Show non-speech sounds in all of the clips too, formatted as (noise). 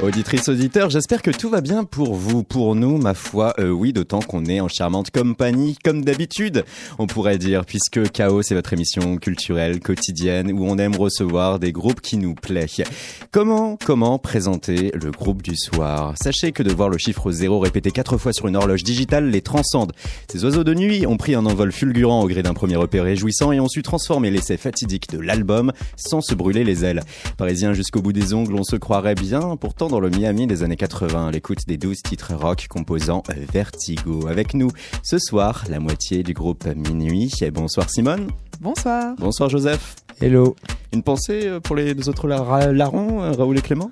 Auditrices, auditeurs, j'espère que tout va bien pour vous, pour nous, ma foi, euh, oui, d'autant qu'on est en charmante compagnie, comme d'habitude, on pourrait dire, puisque Chaos, c'est votre émission culturelle, quotidienne, où on aime recevoir des groupes qui nous plaisent. Comment, comment présenter le groupe du soir? Sachez que de voir le chiffre zéro répété quatre fois sur une horloge digitale les transcende. Ces oiseaux de nuit ont pris un envol fulgurant au gré d'un premier repère réjouissant et ont su transformer l'essai fatidique de l'album sans se brûler les ailes. Parisien jusqu'au bout des ongles, on se croirait bien, pourtant dans le Miami des années 80, l'écoute des 12 titres rock composant Vertigo. Avec nous ce soir, la moitié du groupe Minuit. Et bonsoir Simone. Bonsoir. Bonsoir Joseph. Hello. Une pensée euh, pour les deux autres larrons, euh, Raoul et Clément?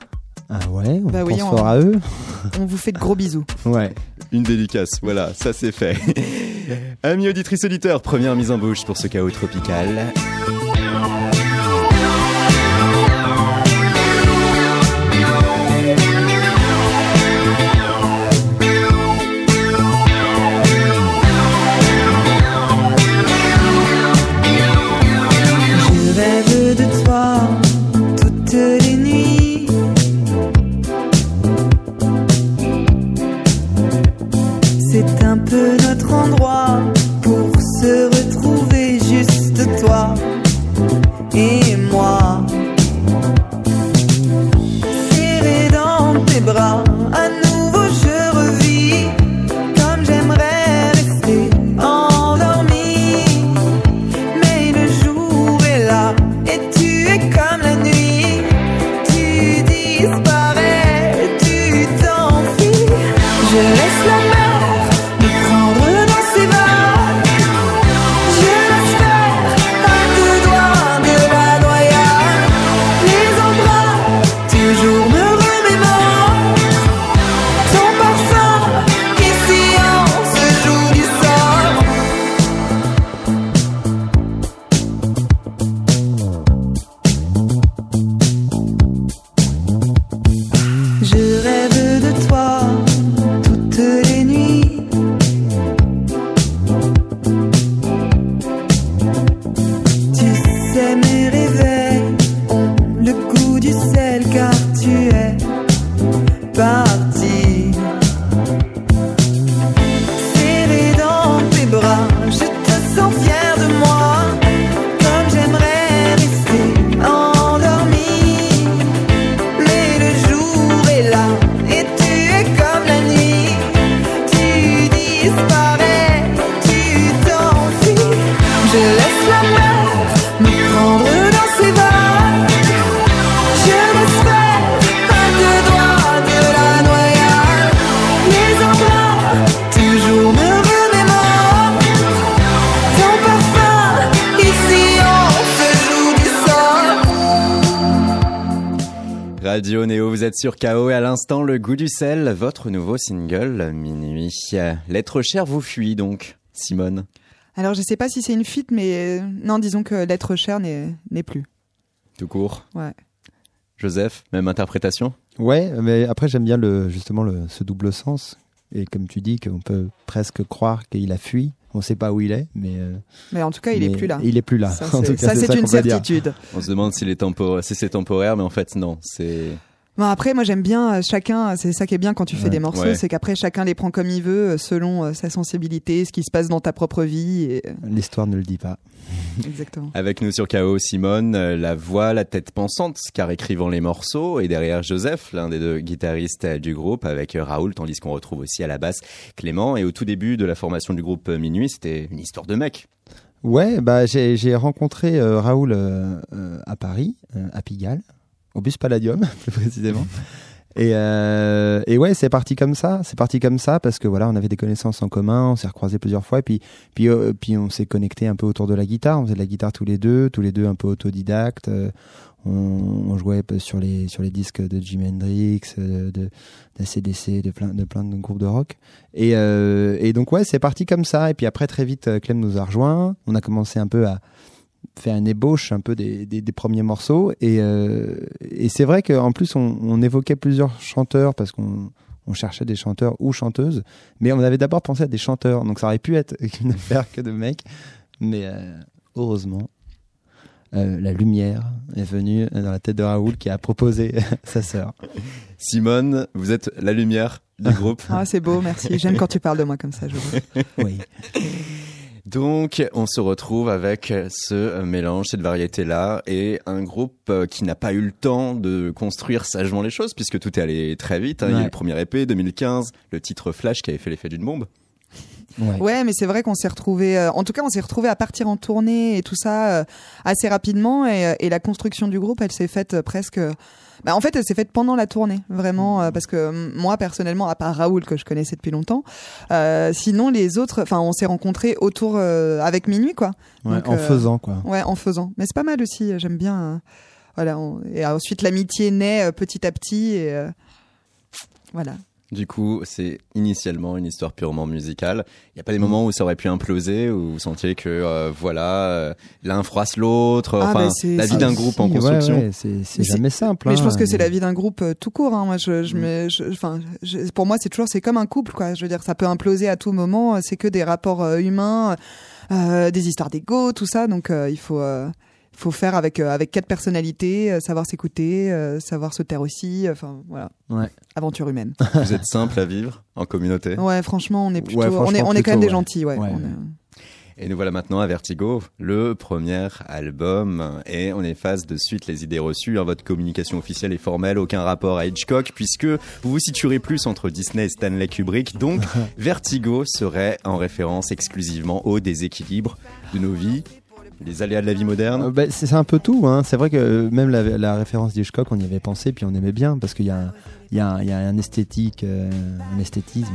Ah ouais, on Bah oui, pense on- fort à eux. (laughs) On vous fait de gros bisous. Ouais. Une dédicace, voilà, ça c'est fait. (laughs) Amis auditrices auditeurs, première mise en bouche pour ce chaos tropical. Êtes sur KO et à l'instant le goût du sel, votre nouveau single Minuit. L'être cher vous fuit donc, Simone. Alors je sais pas si c'est une fuite, mais euh, non, disons que l'être cher n'est n'est plus. Tout court. Ouais. Joseph, même interprétation? Ouais, mais après j'aime bien le justement le, ce double sens. Et comme tu dis qu'on peut presque croire qu'il a fui. On sait pas où il est, mais, euh, Mais en tout cas, il est plus là. Il est plus là. Ça, (laughs) c'est une certitude. On se demande s'il est tempor- si c'est temporaire, mais en fait non, c'est... Bon, après, moi j'aime bien euh, chacun. C'est ça qui est bien quand tu fais Ouais. des morceaux, Ouais. c'est qu'après chacun les prend comme il veut, euh, selon euh, sa sensibilité, ce qui se passe dans ta propre vie. Et... euh, L'histoire ne le dit pas. Exactement. Avec nous sur KO, Simone, euh, la voix, la tête pensante, car écrivant les morceaux, et derrière Joseph, l'un des deux guitaristes euh, du groupe, avec euh, Raoul, tandis qu'on retrouve aussi à la basse Clément. Et au tout début de la formation du groupe euh, Minuit, c'était une histoire de mec. Ouais, bah j'ai j'ai rencontré euh, Raoul euh, euh, à Paris, euh, à Pigalle, au bus Palladium (laughs) plus précisément. Et, euh, et ouais, c'est parti comme ça. C'est parti comme ça parce que voilà, on avait des connaissances en commun, on s'est recroisés plusieurs fois, et puis puis euh, puis on s'est connecté un peu autour de la guitare. On faisait de la guitare tous les deux, tous les deux un peu autodidactes. Euh, on, jouait sur les sur les disques de Jimi Hendrix, euh, de d'ACDC, de plein de plein de groupes de rock. Et et donc ouais, c'est parti comme ça. Et puis après très vite, Clem nous a rejoints. On a commencé un peu à faire une ébauche un peu des, des, des premiers morceaux et, euh, et c'est vrai qu'en plus on, on évoquait plusieurs chanteurs parce qu'on on cherchait des chanteurs ou chanteuses mais on avait d'abord pensé à des chanteurs donc ça aurait pu être (laughs) une affaire que de mecs Mais euh, heureusement, euh, la lumière est venue dans la tête de Raoul qui a proposé (laughs) sa sœur. Simone, vous êtes la lumière du (laughs) groupe. Ah, c'est beau, merci. J'aime quand tu parles de moi comme ça, je vois. Oui. Donc, on se retrouve avec ce mélange, cette variété-là, et un groupe euh, qui n'a pas eu le temps de construire sagement les choses, puisque tout est allé très vite. hein. Il y a eu le premier épée, 2015, le titre Flash qui avait fait l'effet d'une bombe. Ouais. Ouais, mais c'est vrai qu'on s'est retrouvé. en tout cas, on s'est retrouvé à partir en tournée et tout ça euh, assez rapidement. Et, euh, et la construction du groupe, elle s'est faite euh, presque. Bah, en fait, elle s'est faite pendant la tournée, vraiment, euh, parce que euh, moi personnellement, à part Raoul que je connaissais depuis longtemps, euh, sinon les autres, enfin, on s'est rencontrés autour euh, avec minuit, quoi. Ouais, Donc, en euh, faisant quoi. Ouais, en faisant. Mais c'est pas mal aussi. euh, J'aime bien. euh, voilà. on- Et ensuite, l'amitié naît euh, petit à petit. Et euh, voilà. Du coup, c'est initialement une histoire purement musicale. Il n'y a pas des moments où ça aurait pu imploser, où vous sentiez que, euh, voilà, euh, l'un froisse l'autre, Ah, enfin, la vie d'un groupe en Si, construction. ouais, c'est c'est Mais c'est- jamais simple. Mais je hein. pense que c'est la vie d'un groupe euh, tout court. Hein. Moi, je, je, Mm. me- je- enfin, je- pour moi, c'est toujours, c'est comme un couple, quoi. Je veux dire, ça peut imploser à tout moment. C'est que des rapports euh, humains, euh, des histoires d'ego, tout ça. Donc, euh, il faut, euh, faut faire avec euh, avec quatre personnalités, euh, savoir s'écouter, euh, savoir se taire aussi. euh, Enfin, voilà. Ouais. Aventure humaine. (laughs) Vous êtes simple à vivre en communauté. Ouais, franchement, on est plutôt, Ouais, on est, franchement, on est quand même des ouais. gentils, ouais. Ouais, On ouais. est- Et nous voilà maintenant à Vertigo, le premier album, et on efface de suite les idées reçues. hein. Votre communication officielle est formelle, aucun rapport à Hitchcock, puisque vous vous situerez plus entre Disney et Stanley Kubrick. Donc, (laughs) Vertigo serait en référence exclusivement au déséquilibre de nos vies, les aléas de la vie Euh, moderne. bah, c'est un peu tout. Hein. C'est vrai que euh, même la, la référence d'Hitchcock, on y avait pensé, puis on aimait bien, parce qu'il y a, un- il y, a un- il y a un esthétique, euh, un esthétisme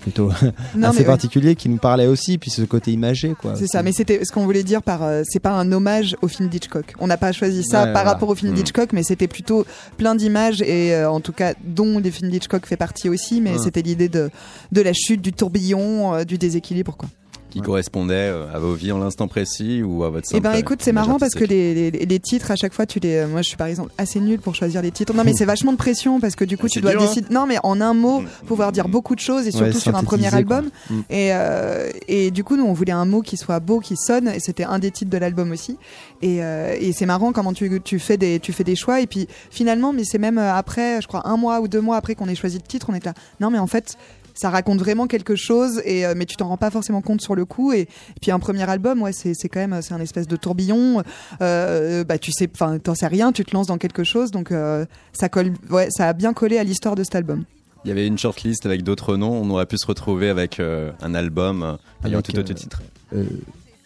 plutôt (laughs) Non, assez ouais. particulier qui nous parlait aussi, puis ce côté imagé. quoi. C'est ça, mais c'était ce qu'on voulait dire par euh, c'est pas un hommage au film d'Hitchcock. On n'a pas choisi ça Ouais, par voilà. rapport au film Mm. d'Hitchcock, mais c'était plutôt plein d'images et euh, en tout cas dont les films d'Hitchcock fait partie aussi, mais Ouais. c'était l'idée de de la chute, du tourbillon, euh, du déséquilibre quoi. Qui correspondait euh, à vos vies en l'instant précis ou à votre Eh ben écoute, c'est marrant parce que les, les, les titres à chaque fois tu les moi je suis par exemple assez nulle pour choisir les titres. Non mais c'est vachement de pression parce que du coup Ah, tu dois dur, hein. décider non mais en un mot Mm. pouvoir dire beaucoup de choses et surtout Ouais, sur un premier quoi. album. Mm. Et, euh, et du coup, nous, on voulait un mot qui soit beau, qui sonne, et c'était un des titres de l'album aussi. Et, euh, et c'est marrant comment tu, tu, fais des, tu fais des choix, et puis finalement, mais c'est même euh, après, je crois, un mois ou deux mois après qu'on ait choisi le titre, on est là. Non, mais en fait, ça raconte vraiment quelque chose, et, euh, mais tu t'en rends pas forcément compte sur le coup. Et, et puis un premier album, ouais, c'est c'est quand même, c'est un espèce de tourbillon. Euh, bah, tu sais, enfin, t'en sais rien, tu te lances dans quelque chose, donc euh, ça colle, ouais, ça a bien collé à l'histoire de cet album. Il y avait une shortlist avec d'autres noms. On aurait pu se retrouver avec euh, un album euh, ayant Avec, tout autre euh, titre. Euh,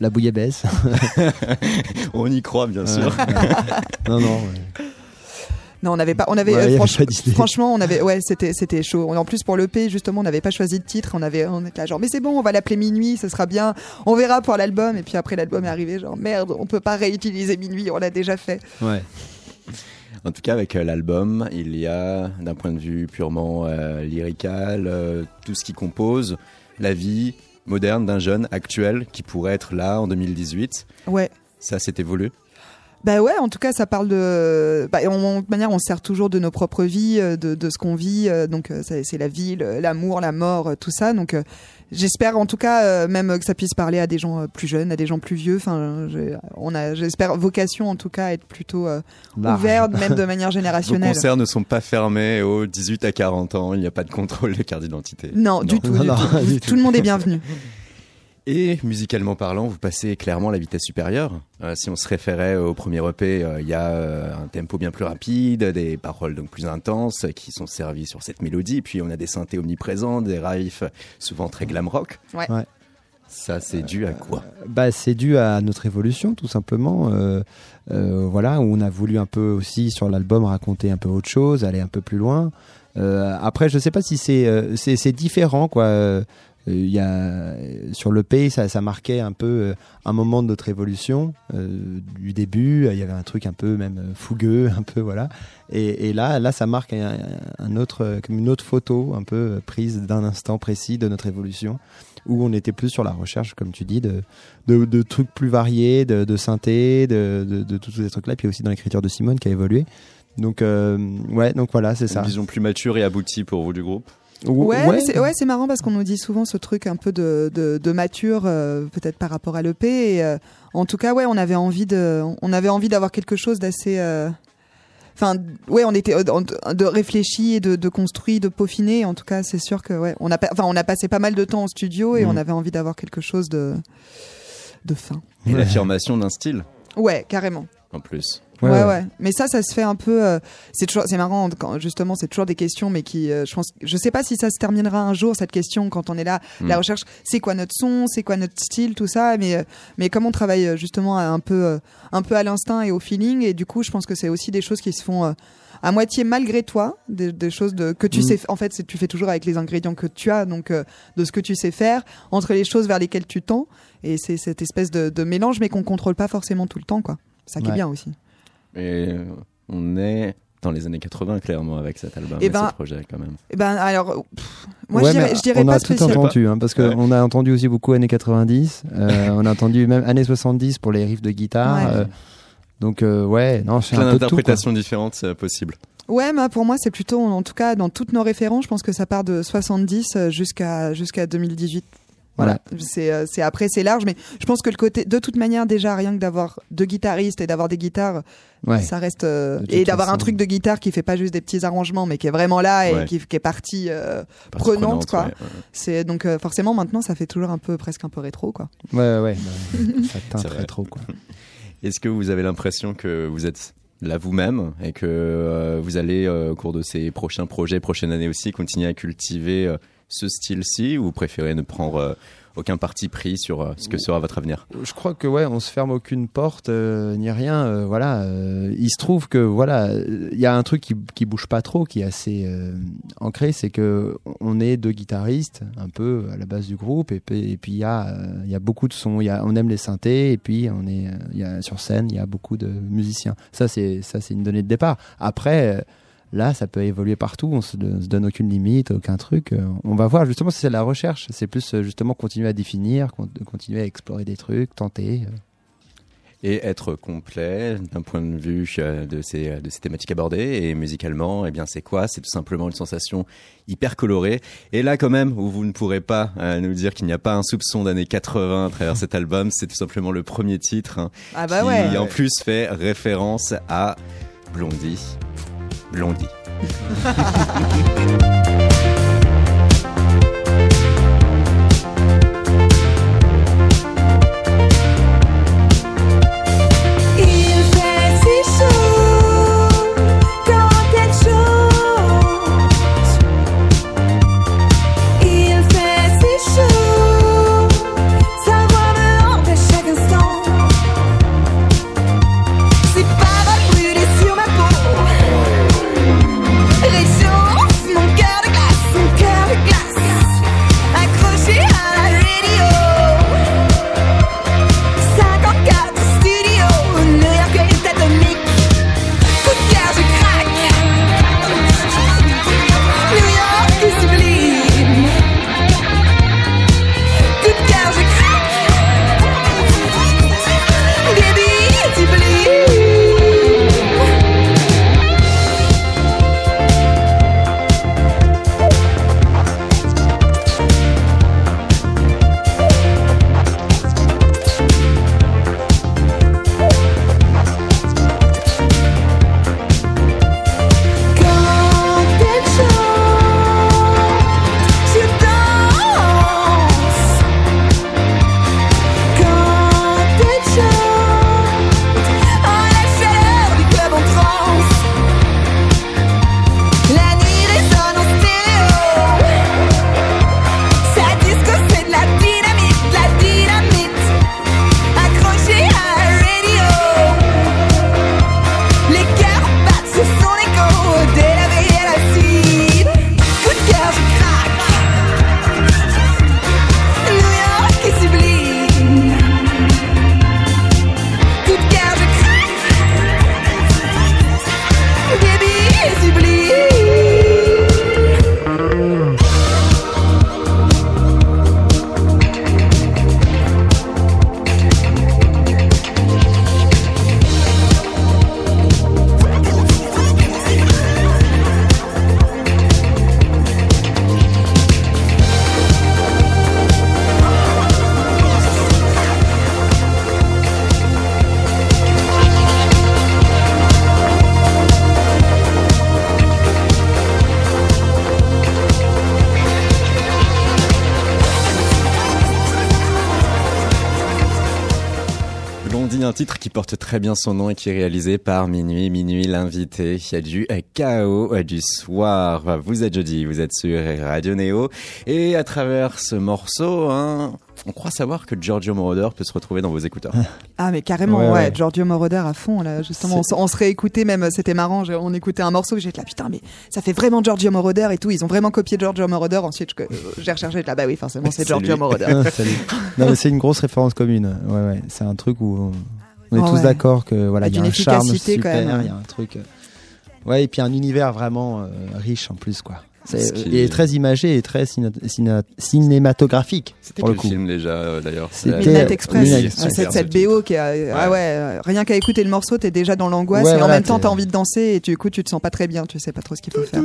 la bouillabaisse. (laughs) On y croit, bien sûr. (laughs) non, non. ouais. Non, on n'avait pas, on avait, Ouais, euh, avait pas franchement, on avait, ouais, c'était, c'était chaud. En plus, pour l'EP, justement, on n'avait pas choisi de titre. On avait, on était là, genre, mais c'est bon, on va l'appeler Minuit, ce sera bien. On verra pour l'album. Et puis après, l'album est arrivé, genre, merde, on peut pas réutiliser Minuit, on l'a déjà fait. Ouais. En tout cas, avec euh, l'album, il y a, d'un point de vue purement euh, lyrical, euh, tout ce qui compose la vie moderne d'un jeune actuel qui pourrait être là en 2018. Ouais. Ça s'est évolué? Bah ouais, en tout cas, ça parle de. Bah, on, de manière, on se sert toujours de nos propres vies, euh, de, de ce qu'on vit. euh, Donc, euh, c'est la vie, l'amour, la mort, tout ça. Donc, euh, j'espère, en tout cas, euh, même que ça puisse parler à des gens plus jeunes, à des gens plus vieux. Enfin, j'ai- on a, j'espère, vocation, en tout cas, à être plutôt euh, Large. ouvert, même de manière générationnelle. concerts ne sont pas fermés aux 18 à 40 ans. Il n'y a pas de contrôle de carte d'identité. Non, du tout, Non, du non, tout. du tout. Tout le monde est bienvenu. Et musicalement parlant, vous passez clairement à la vitesse supérieure. Euh, si on se référait au premier EP, euh, il y a euh, un tempo bien plus rapide, des paroles donc plus intenses qui sont servies sur cette mélodie. Puis on a des synthés omniprésents, des riffs souvent très glam rock. Ouais. Ouais. Ça, c'est dû à quoi? Bah, c'est dû à notre évolution, tout simplement. Euh, euh, voilà, où on a voulu un peu aussi sur l'album raconter un peu autre chose, aller un peu plus loin. Euh, après, je sais pas si c'est euh, différent, quoi. Euh, Il y a sur le pays, ça, ça marquait un peu euh, un moment de notre évolution euh, du début. Il y avait un truc un peu même euh, fougueux, (laughs) un peu voilà. Et, et là, là, ça marque un, un autre, euh, comme une autre photo, un peu euh, prise d'un instant précis de notre évolution, où on était plus sur la recherche, comme tu dis, de de, de trucs plus variés, de, de synthé, de, de, de tous ces trucs-là, puis aussi dans l'écriture de Simone qui a évolué. Donc euh, ouais, donc voilà, c'est ça. Une vision plus mature et aboutie pour vous du groupe Ouais, c'est ouais, marrant parce qu'on nous dit souvent ce truc un peu de, de, de mature, euh, peut-être par rapport à l'EP. Et euh, en tout cas, ouais, on avait envie de, on avait envie d'avoir quelque chose d'assez. euh, Enfin, ouais, on était euh, de, de réfléchi et de, de construit, de peaufiné. En tout cas, c'est sûr que ouais, on a, pas- enfin, on a passé pas mal de temps au studio et Mhm. on avait envie d'avoir quelque chose de de fin. Et l'affirmation d'un style, Ouais, carrément. en plus. Ouais, ouais, Mais ça, ça se fait un peu. euh, c'est toujours, c'est marrant quand justement, c'est toujours des questions, mais qui, euh, je pense, je sais pas si ça se terminera un jour cette question quand on est là, Mm. la recherche. C'est quoi notre son, c'est quoi notre style, tout ça. Mais, euh, mais comme on travaille euh, justement un peu, euh, un peu à l'instinct et au feeling, et du coup, je pense que c'est aussi des choses qui se font. euh, à moitié malgré toi, des, des choses de, que tu Mm. sais. En fait, c'est- tu fais toujours avec les ingrédients que tu as, donc euh, de ce que tu sais faire, entre les choses vers lesquelles tu tends, et c'est cette espèce de, de mélange, mais qu'on contrôle pas forcément tout le temps, quoi. Ça qui est bien aussi. Et euh, on est dans les années 80, clairement, avec cet album Eh et, ben, ce projet, quand même. Eh ben alors, pff, moi Ouais, je dirais, je dirais on pas a tout entendu, hein, parce Ouais. qu'on a entendu aussi beaucoup années 90. euh, on a entendu même années 70 pour les riffs de guitare. Ouais. euh, donc euh, ouais, non, c'est Plein un peu de tout. quoi. d'interprétations différentes, c'est possible. Ouais, mais pour moi c'est plutôt, en tout cas dans toutes nos références, je pense que ça part de 70 euh, jusqu'à jusqu'à 2018. Voilà, c'est euh, c'est après c'est large, mais je pense que le côté, de toute manière déjà rien que d'avoir deux guitaristes et d'avoir des guitares, Ouais. ça reste euh, et d'avoir un truc de guitare qui fait pas juste des petits arrangements, mais qui est vraiment là et Ouais. qui, qui est parti. euh, Partie Prenante, quoi. ouais, ouais. c'est donc euh, forcément maintenant ça fait toujours un peu presque un peu rétro quoi. Ouais, ouais, (laughs) ça teint C'est très vrai. trop quoi. (laughs) Est-ce que vous avez l'impression que vous êtes là vous-même et que euh, vous allez, euh, au cours de ces prochains projets, prochaines années aussi, continuer à cultiver euh, ce style-ci ou préférez ne prendre euh, aucun parti pris sur euh, ce que sera votre avenir? Je crois que ouais, on se ferme aucune porte euh, ni rien. euh, voilà, il se trouve que voilà, il y a un truc qui, qui bouge pas trop, qui est assez ancré, c'est que on est deux guitaristes, un peu à la base du groupe, et puis il y a il y a beaucoup de sons, on aime les synthés, et puis on est y a sur scène, il y a beaucoup de musiciens. Ça c'est ça c'est une donnée de départ. Après. Là, ça peut évoluer partout. On se, on se donne aucune limite, aucun truc. Euh, On va voir. Justement, c'est la recherche. C'est plus euh, justement continuer à définir, con- continuer à explorer des trucs, tenter. euh. et être complet d'un point de vue de ces, de ces thématiques abordées et musicalement, eh bien c'est quoi? C'est tout simplement une sensation hyper colorée. Et là quand même, où vous ne pourrez pas euh, nous dire qu'il n'y a pas un soupçon d'années 80 à travers cet album, c'est tout simplement le premier titre hein, Ah bah qui ouais. en plus fait référence à Blondie. Blondie. (laughs) titre qui porte très bien son nom et qui est réalisé par Minuit. Minuit, l'invité. Il y a du chaos du soir. Vous êtes jeudi, vous êtes sur Radio Néo. Et à travers ce morceau, hein, on croit savoir que Giorgio Moroder peut se retrouver dans vos écouteurs. (laughs) Ah mais carrément, Ouais, ouais, ouais. Giorgio Moroder à fond là. Justement, on, on se réécoutait même, c'était marrant. On écoutait un morceau, j'étais là putain mais ça fait vraiment Giorgio Moroder et tout. Ils ont vraiment copié Giorgio Moroder. Ensuite, euh, j'ai recherché, j'étais là bah oui, forcément (laughs) c'est Giorgio lui. Moroder. (laughs) Non, mais c'est une grosse référence commune. Ouais, ouais. C'est un truc où on, on est Oh, tous ouais. d'accord que voilà, il y a un charme super, il y a un truc. euh, Ouais, et puis un univers vraiment euh, riche en plus, quoi. Qui- et très imagé et très ciné- ciné- cinématographique C'était pour le coup. film déjà euh, d'ailleurs C'était- Midnight Express, Midnight Ah, Express. cette, cette BO qui a, ah ouais, euh, rien qu'à écouter le morceau, t'es déjà dans l'angoisse Ouais, et en même temps t'as envie de danser et du coup tu te sens pas très bien, tu sais pas trop ce qu'il faut faire.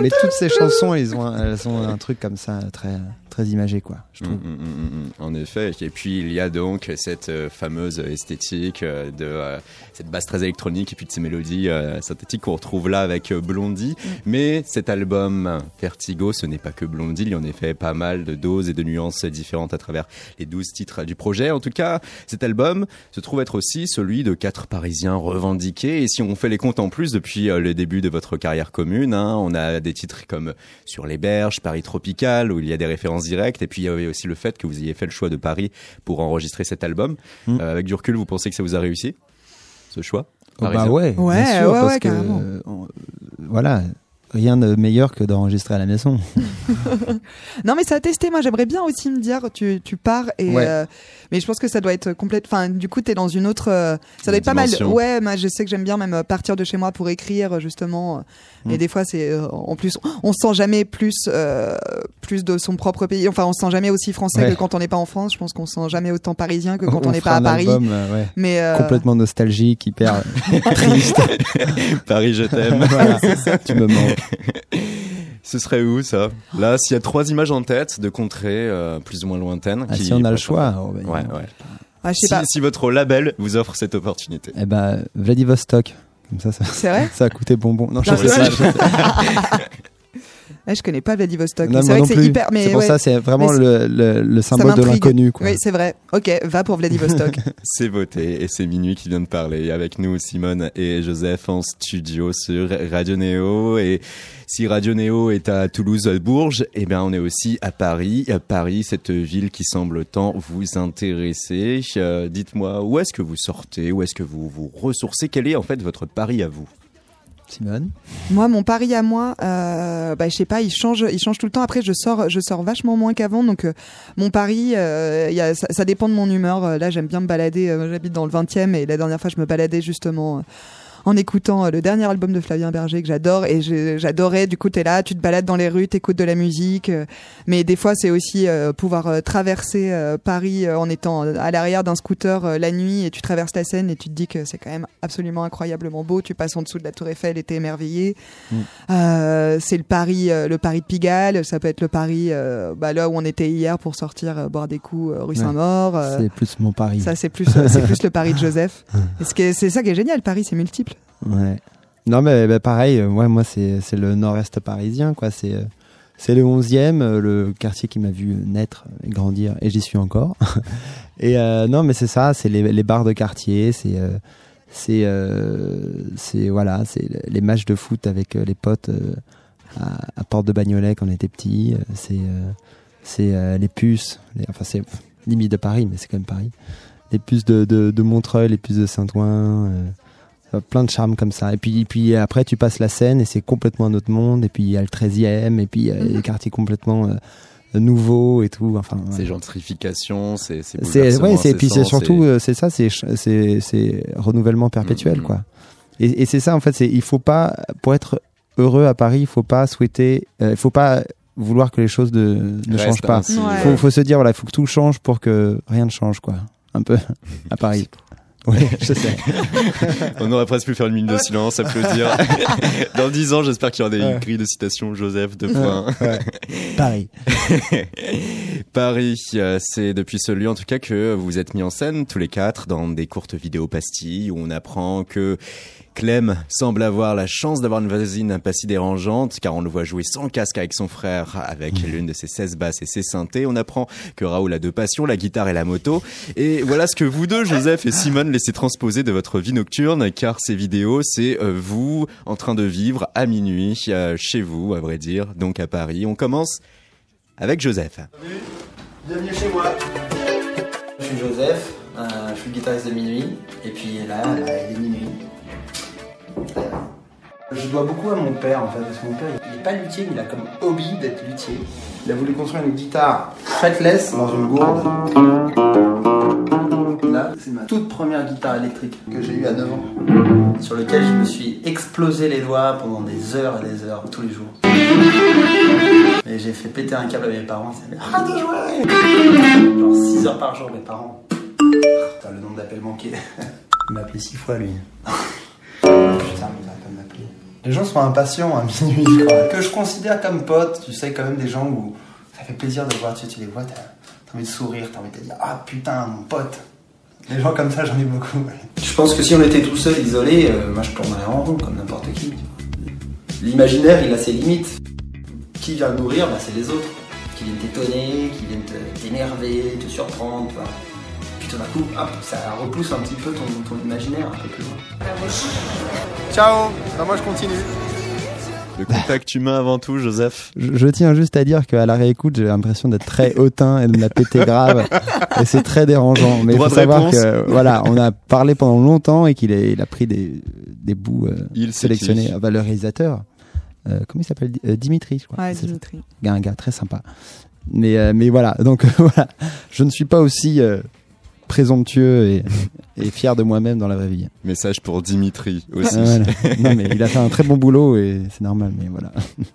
Mais toutes ces chansons, elles ont, un- elles ont un truc comme ça très très imagé, quoi. Je Mm, trouve. mm, mm, En effet. Et puis il y a donc cette euh, fameuse esthétique euh, de euh, cette basse très électronique et puis de ces mélodies euh, synthétiques qu'on retrouve là avec euh, Blondie. Mais cet album Vertigo, ce n'est pas que Blondie. Il y en a fait pas mal de doses et de nuances différentes à travers les 12 titres du projet. En tout cas, cet album se trouve être aussi celui de quatre Parisiens revendiqués. Et si on fait les comptes en plus depuis euh, le début de votre carrière commune, hein, on a des titres comme Sur les berges, Paris tropical, où il y a des références directes. Et puis il y avait aussi le fait que vous ayez fait le choix de Paris pour enregistrer cet album. Mm. Euh, avec du recul, vous pensez que ça vous a réussi ce choix Oh, bah ouais, Ouais, bien sûr, ouais, parce ouais, que, euh, on- voilà, rien de meilleur que d'enregistrer à la maison. (laughs) Non mais ça a testé, moi j'aimerais bien aussi me dire tu, tu pars et Ouais. euh, mais je pense que ça doit être complète enfin du coup t'es dans une autre euh, ça doit Une être pas mal ouais moi je sais que j'aime bien même euh, partir de chez moi pour écrire justement euh, et des fois c'est euh, en plus on se sent jamais plus euh, plus de son propre pays enfin on se sent jamais aussi français Ouais. que quand on n'est pas en France je pense qu'on se sent jamais autant parisien que quand on n'est pas à Paris album, euh, ouais, mais euh, complètement nostalgique, hyper (laughs) triste. Paris, je t'aime. Voilà, tu me manques. (laughs) Ce serait où ça? Là, s'il y a trois images en tête de contrées euh, plus ou moins lointaines. Ah, qui si on a le choix. oh, bah, Ouais, ouais. ah, sais Si, pas si votre label vous offre cette opportunité. Eh ben, Vladivostok. Comme ça, ça, c'est vrai? (laughs) ça a coûté bonbon. Non, je Non, c'est ça. Ouais, je connais pas Vladivostok Non, c'est vrai non que c'est hyper C'est pour ouais, ça, c'est vraiment le, le, le ça symbole de l'inconnu. oui c'est vrai. Ok va pour Vladivostok. (laughs) C'est voté et c'est Minuit qui vient de parler. Avec nous, Simone et Joseph en studio sur Radio Néo. Et si Radio Néo est à Toulouse-Bourges, eh bien on est aussi à Paris. À Paris, cette ville qui semble tant vous intéresser. Euh, Dites-moi, où est-ce que vous sortez? Où est-ce que vous vous ressourcez? Quel est en fait votre Paris à vous? Simone Moi, mon pari à moi, euh, bah, je sais pas, il change, il change tout le temps. Après, je sors, je sors vachement moins qu'avant. Donc, euh, mon pari, euh, ça, ça dépend de mon humeur. Là, j'aime bien me balader. J'habite dans le 20e et la dernière fois, je me baladais justement. En écoutant euh, le dernier album de Flavien Berger que j'adore et j'adorais du coup t'es là tu te balades dans les rues t'écoutes de la musique euh, mais des fois c'est aussi euh, pouvoir traverser Paris en étant à l'arrière d'un scooter la nuit et tu traverses la Seine et tu te dis que c'est quand même absolument incroyablement beau tu passes en dessous de la Tour Eiffel et t'es émerveillé euh, c'est le Paris, le Paris de Pigalle. Ça peut être le Paris, euh, bah, là où on était hier pour sortir boire des coups rue. Saint-Maur. C'est plus mon pari. ça c'est plus, c'est plus le Paris de (laughs) Joseph. Et c'est ça qui est génial. Paris, c'est multiple. Ouais. Non, mais bah, pareil, euh, ouais, moi, c'est le nord-est parisien, quoi. C'est euh, le 11e, euh, le quartier qui m'a vu naître et grandir, et j'y suis encore. (laughs) et non, mais c'est ça, c'est les, les bars de quartier, c'est. c'est voilà les matchs de foot avec les potes à, Porte de Bagnolet quand on était petit c'est c'est les puces enfin c'est limite de Paris mais c'est quand même Paris les puces de, de, de Montreuil les puces de Saint-Ouen plein de charme comme ça et puis, et puis après tu passes la Seine et c'est complètement un autre monde et puis il y a le 13e et puis il y a les quartiers complètement euh, nouveaux et tout enfin ouais. C'est gentrification, c'est c'est C'est bouleversement ouais, c'est puis c'est surtout euh, c'est ça, c'est c'est c'est renouvellement perpétuel Mhm. quoi. Et, et c'est ça en fait, c'est il faut pas pour être heureux à Paris, il faut pas souhaiter, euh, il faut pas vouloir que les choses de, ne changent pas. Ouais. Il faut, faut se dire voilà, il faut que tout change pour que rien ne change quoi. Un peu (laughs) à Paris. Oui, (laughs) je sais. (laughs) On aurait presque pu faire une minute de silence, applaudir. (laughs) Dans dix ans, j'espère qu'il y aura des Ouais. grilles de citation Joseph de points. Ouais. Paris. Paris, euh, c'est depuis ce lieu en tout cas que vous vous êtes mis en scène tous les quatre dans des courtes vidéos pastilles où on apprend que Clem semble avoir la chance d'avoir une voisine pas si dérangeante car on le voit jouer sans casque avec son frère avec l'une de ses 16 basses et ses synthés. On apprend que Raoul a deux passions, la guitare et la moto. Et voilà ce que vous deux, Joseph et Simone, laissez transposer de votre vie nocturne car ces vidéos, c'est euh, vous en train de vivre à minuit euh, chez vous, à vrai dire, donc à Paris. On commence avec Joseph. Bienvenue chez moi. Je suis Joseph, euh, je suis le guitariste de Minuit, et puis là, là, il est minuit. Je dois beaucoup à mon père en fait, parce que mon père il est pas luthier, mais il a comme hobby d'être luthier. Il a voulu construire une guitare fretless dans une gourde. Là, c'est ma toute première guitare électrique que j'ai eue à 9 ans, sur lequel je me suis explosé les doigts pendant des heures et des heures, tous les jours. Et j'ai fait péter un câble à mes parents, ils disaient arrête de jouer Genre 6 heures par jour, mes parents. Putain, le nombre d'appels manqués. Il m'a appelé 6 fois lui. (laughs) Putain, mais Les gens sont impatients à minuit, je crois. Que je considère comme potes, tu sais, quand même des gens où ça fait plaisir de voir, tu, tu les vois, t'as envie de sourire, t'as envie de te dire Ah putain, mon pote Les gens comme ça, j'en ai beaucoup. Je pense que si on était tout seul, isolé, euh, moi je tournerais en rond comme n'importe qui. L'imaginaire, il a ses limites. Qui vient nourrir bah, C'est les autres. Qui viennent t'étonner, qui viennent t'énerver, te surprendre, tu vois. Puis tout d'un coup, hop, ça repousse un petit peu ton, ton imaginaire un peu plus loin. Ciao Bah moi je continue. Le contact humain avant tout, Joseph. Je, je tiens juste à dire qu'à la réécoute, j'ai l'impression d'être très (laughs) hautain et de me la péter grave. et c'est très dérangeant. Mais il Droit faut savoir réponse. que, voilà, on a parlé pendant longtemps et qu'il a, il a pris des, des bouts euh, Il sélectionnés. qui bah, le réalisateur, euh, comment il s'appelle? Euh, Dimitri, je crois. Ouais. Dimitri. un gars très sympa. Mais, euh, mais voilà, donc (laughs) voilà, je ne suis pas aussi euh, présomptueux et, (laughs) et fier de moi-même dans la vraie vie. Message pour Dimitri aussi. Ah, voilà. Non, mais il a fait un très bon boulot et c'est normal, mais voilà.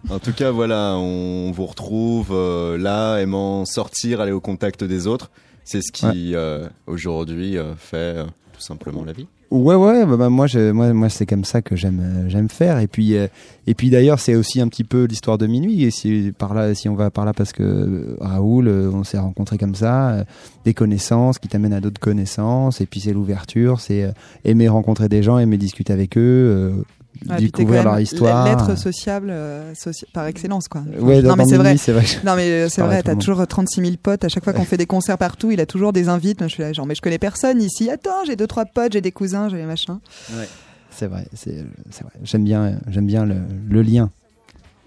En tout cas, voilà, on vous retrouve euh, là, aimant sortir, aller au contact des autres. C'est ce qui, euh, aujourd'hui, euh, fait tout simplement la vie. Ouais, ouais, bah, bah, moi, je, moi, moi, c'est comme ça que j'aime, euh, j'aime faire. Et puis, euh, et puis d'ailleurs, c'est aussi un petit peu l'histoire de minuit. Et si par là, si on va par là, parce que euh, Raoul, on s'est rencontrés comme ça, des connaissances qui t'amènent à d'autres connaissances. Et puis c'est l'ouverture, c'est aimer rencontrer des gens, aimer discuter avec eux, Ouais, découvrir leur histoire. L'être sociable euh, soci- par excellence, quoi. Ouais, dans, non, mais c'est vrai. Vrai. Non mais euh, c'est vrai, t'as toujours 36 000 potes. À chaque fois qu'on fait des concerts partout, il a toujours des invites. Je suis là, genre, mais je connais personne ici. Attends, j'ai deux trois potes, j'ai des cousins, j'ai des machins. C'est vrai, c'est, c'est vrai. J'aime bien, j'aime bien le, le lien.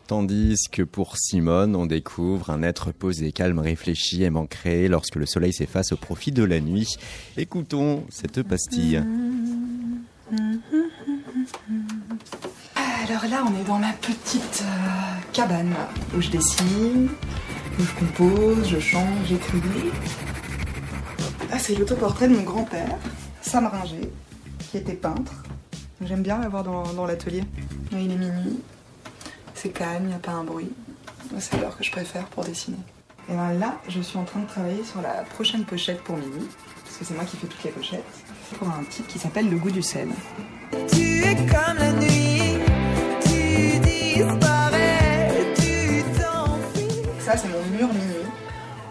Tandis que pour Simone, on découvre un être posé, calme, réfléchi, aimant créer lorsque le soleil s'efface au profit de la nuit. Écoutons cette pastille. (laughs) Alors là, on est dans ma petite euh, cabane là, où je dessine, où je compose, je chante, j'écris. Ah, c'est l'autoportrait de mon grand-père, Sam Ringer, qui était peintre. J'aime bien l'avoir dans, dans l'atelier. Il est minuit, c'est calme, il n'y a pas un bruit. C'est l'heure que je préfère pour dessiner. Et ben là, je suis en train de travailler sur la prochaine pochette pour minuit, parce que c'est moi qui fais toutes les pochettes. Pour un titre qui s'appelle Le goût du sel. Tu es comme la nuit, Ça, c'est mon mur minuit.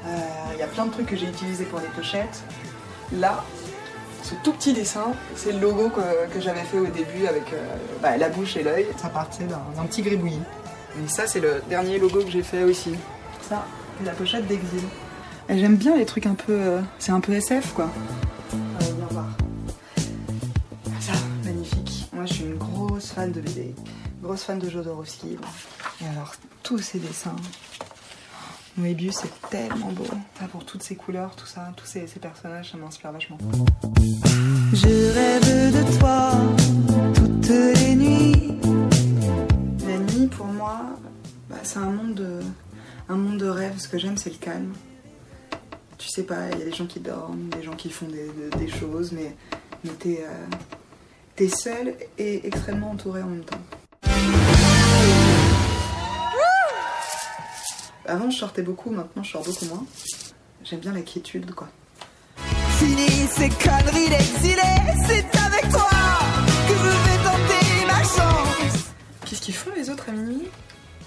Euh, Il y a plein de trucs que j'ai utilisés pour les pochettes. Là, ce tout petit dessin, c'est le logo que, que j'avais fait au début avec euh, bah, la bouche et l'œil. Ça partait d'un petit gribouillis. Et ça, c'est le dernier logo que j'ai fait aussi. Ça, c'est la pochette d'Exil. Et J'aime bien les trucs un peu. euh, c'est un peu SF, quoi. Allez, viens voir. Ça, magnifique. Moi, je suis une grosse fan de BD. Grosse fan de Jodorowsky. Et alors, tous ces dessins. Moebius, c'est tellement beau. Ça, pour toutes ces couleurs, tout ça, tous ces, ces personnages, ça m'inspire vachement. Je rêve de toi toutes les nuits. La nuit, pour moi, bah, c'est un monde de, un monde de rêve. Ce que j'aime, c'est le calme. Tu sais pas, il y a des gens qui dorment, des gens qui font des, de- des choses, mais, mais t'es, euh, t'es seul et extrêmement entouré en même temps. Avant, je sortais beaucoup, maintenant, je sors beaucoup moins. J'aime bien la quiétude, quoi. Fini ces conneries d'exilé, c'est avec toi que je vais tenter ma chance. Qu'est-ce qu'ils font les autres à minuit?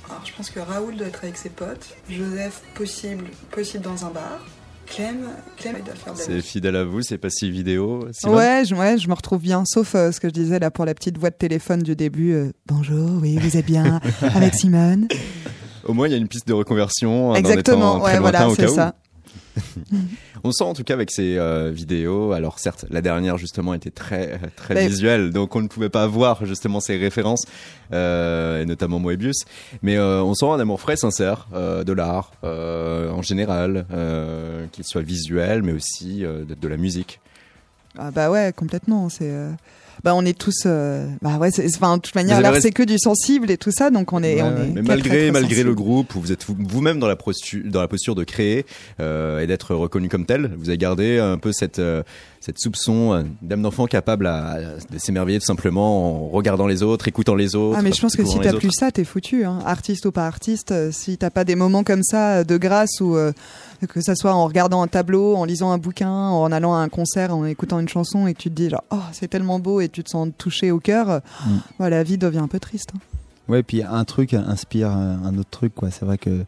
Alors, je pense que Raoul doit être avec ses potes. Joseph, possible, possible dans un bar. Clem, Clem, il doit faire de la C'est fidèle à vous, c'est pas si vidéo. Simone? Ouais, je, ouais, je me retrouve bien, sauf euh, ce que je disais là pour la petite voix de téléphone du début. euh, Bonjour, oui, vous êtes bien (laughs) avec Simone. Au moins, il y a une piste de reconversion. hein, Exactement, en étant très ouais, voilà, c'est ça. (laughs) On sent en tout cas avec ces euh, vidéos, alors certes, la dernière justement était très très Mais- visuelle, donc on ne pouvait pas voir justement ces références, euh, et notamment Moebius, mais euh, on sent un amour frais, sincère de l'art en général, qu'il soit visuel, mais aussi de, de la musique. Ah bah ouais, complètement. C'est, bah on est tous, euh, bah ouais, c'est, enfin de toute manière, l'art c'est que du sensible et tout ça, donc on est, Ouais, on est Mais malgré très, très malgré le groupe, vous êtes vous- vous-même dans la posture dans la posture de créer euh, et d'être reconnu comme tel. Vous avez gardé un peu cette euh, cette soupçon euh, d'âme d'enfant capable à, à- de s'émerveiller tout simplement en regardant les autres, écoutant les autres. Ah mais je pense que si t'as plus ça, t'es foutu. Hein. Artiste ou pas artiste, euh, si t'as pas des moments comme ça de grâce ou euh, que ça soit en regardant un tableau, en lisant un bouquin, en allant à un concert, en écoutant une chanson et que tu te dis genre oh c'est tellement beau et tu te sens touché au cœur, euh, Mm. voilà, la vie devient un peu triste. hein. Ouais, puis un truc inspire un un autre truc, quoi. C'est vrai que.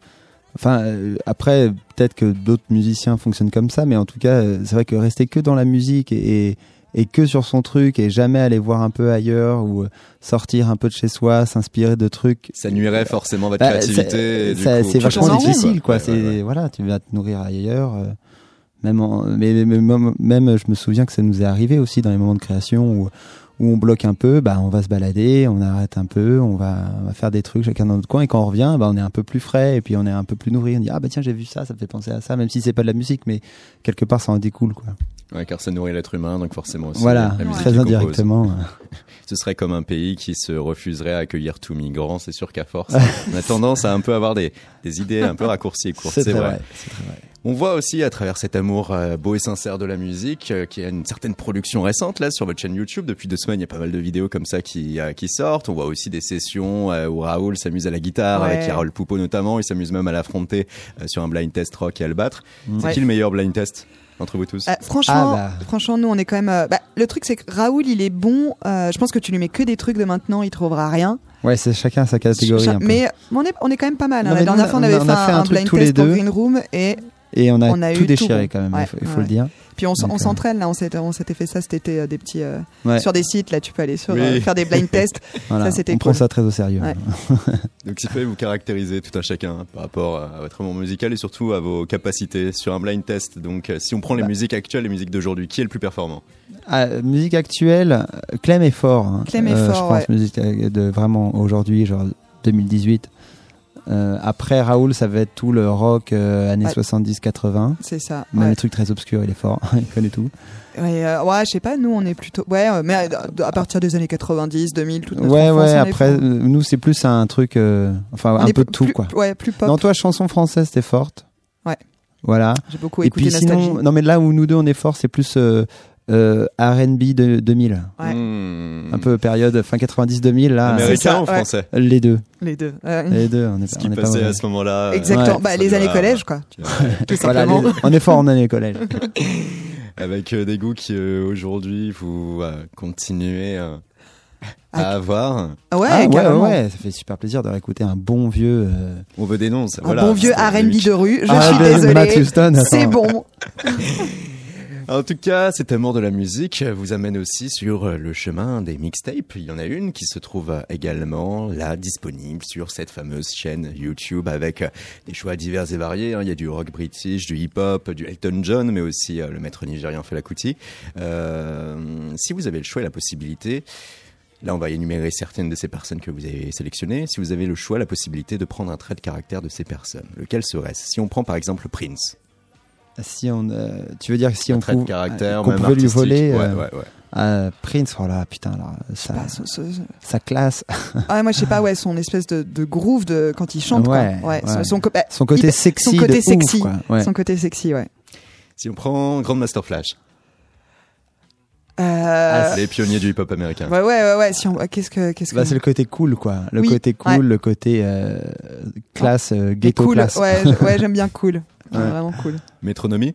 Enfin, euh, après, peut-être que d'autres musiciens fonctionnent comme ça, mais en tout cas, euh, c'est vrai que rester que dans la musique et, et, et que sur son truc et jamais aller voir un peu ailleurs ou euh, sortir un peu de chez soi, s'inspirer de trucs. Ça nuirait forcément à votre Bah, créativité. c'est vachement difficile, quoi. Ouais, c'est ouais, ouais. voilà, tu vas te nourrir ailleurs. euh, même, en- mais, mais- mais même, même, je me souviens que ça nous est arrivé aussi dans les moments de création où, où on bloque un peu, bah on va se balader, on arrête un peu, on va, on va faire des trucs chacun dans notre coin et quand on revient, bah on est un peu plus frais et puis on est un peu plus nourri. On dit ah bah tiens j'ai vu ça, ça me fait penser à ça, même si c'est pas de la musique, mais quelque part ça en découle quoi. Ouais, car ça nourrit l'être humain, donc forcément aussi. voilà, la musique très qui indirectement. (laughs) Ce serait comme un pays qui se refuserait à accueillir tout migrant. C'est sûr qu'à force, on a tendance à un peu avoir des, des idées un peu raccourcies et courtes. C'est vrai. vrai. c'est très vrai. On voit aussi à travers cet amour euh, beau et sincère de la musique euh, qu'il y a une certaine production récente là sur votre chaîne YouTube. Depuis deux semaines, il y a pas mal de vidéos comme ça qui, euh, qui sortent. On voit aussi des sessions euh, où Raoul s'amuse à la guitare Ouais. avec Carole Poupeau notamment. Il s'amuse même à l'affronter sur un blind test rock et à le battre. C'est Ouais. qui le meilleur blind test? Entre vous tous Euh, franchement, Ah, bah. franchement, nous on est quand même. euh, bah, le truc c'est que Raoul il est bon. euh, je pense que tu lui mets que des trucs de maintenant, il trouvera rien. Ouais, c'est chacun sa catégorie. Cha- un peu. Mais on est, on est quand même pas mal. hein. Non, La dernière on fois on a- avait on fait a fait un, un blind tous les test deux. Green Room et Et on a, on a tout eu déchiré tout. quand même, Ouais, il faut, il faut ouais. le dire. puis on, euh, s'entraîne là. On s'était, fait ça cet été euh, des petits euh, Ouais. sur des sites là. Tu peux aller sur Oui. euh, faire des blind tests. (laughs) Voilà, Ça, c'était on prend ça très au sérieux. Ouais. (laughs) Donc, il faut vous caractériser tout un chacun hein, par rapport à votre amour musical et surtout à vos capacités sur un blind test. Donc, euh, si on prend les Bah. musiques actuelles, les musiques d'aujourd'hui, qui est le plus performant? Ah, musique actuelle, Clem est fort. hein. Clem est Euh, fort, Je pense ouais. musique de vraiment aujourd'hui, genre 2018. Euh, après Raoul, ça va être tout le rock euh, années Ouais. 70-80. C'est ça. Même Ouais. les trucs très obscurs, il est fort, (laughs) il connaît tout. Ouais, euh, ouais, je sais pas. Nous on est plutôt. Ouais, euh, mais à, à partir des années 90, 2000, toute notre Ouais, ouais, après, nous, c'est plus un truc, enfin, On un peu de tout, plus- quoi. Ouais, plus pop. Non, toi, chanson française, t'es forte. Ouais. Voilà. J'ai beaucoup Et écouté puis Nostalgie. sinon, non, mais là où nous deux, on est fort, c'est plus euh, euh, R&B de 2000. Ouais. Hmm. Un peu période fin 90-2000, là. Américain ça, ou ouais. français Les deux. Les deux. Ouais. Les deux, on est, Ce on qui est pas passait mauvais. à ce moment-là. euh, Exactement. Ouais, bah, les années collège, quoi. (laughs) Tout Voilà, simplement. les- on est fort en année collège. (laughs) Avec euh, des goûts qui euh, aujourd'hui vous euh, continuez euh, à Ah, avoir. Ah ouais, ah, ouais, ouais, ça fait super plaisir de réécouter un bon vieux. euh, On veut des noms. ça, Un voilà. bon vieux R&B de rue. Je Ah, suis ben, attends. C'est bon. (laughs) En tout cas, cet amour de la musique vous amène aussi sur le chemin des mixtapes. Il y en a une qui se trouve également là disponible sur cette fameuse chaîne YouTube avec des choix divers et variés. hein. Il y a du rock british, du hip-hop, du Elton John, mais aussi euh, le maître nigérian Fela Kuti. Euh, si vous avez le choix et la possibilité, Là, on va énumérer certaines de ces personnes que vous avez sélectionnées. Si vous avez le choix, la possibilité de prendre un trait de caractère de ces personnes, lequel serait-ce? Si on prend par exemple Prince, Si on, euh, tu veux dire que si on trait de pou- caractère, qu'on même pouvait lui voler Ouais, euh, ouais, ouais. à Prince, oh là, putain, là, ça, Bah, ce- ce- sa classe, Ah, moi, je sais pas, ouais, son espèce de, de groove de, quand il chante, Ouais, quoi. Ouais, ouais. Son, son co- bah, son côté il- sexy, son côté de ouf, sexy, quoi. Ouais. son côté sexy, ouais. Si on prend Grandmaster Flash, Euh, les pionniers du hip-hop américain. ouais, ouais, ouais, ouais. Si on, qu'est-ce que, qu'est-ce Bah, que c'est le côté cool, quoi. Le Oui, côté cool, ouais. le côté euh, classe, euh, ghetto cool, classe. (laughs) ouais, j'aime bien cool. Ouais. Vraiment cool. Métronomie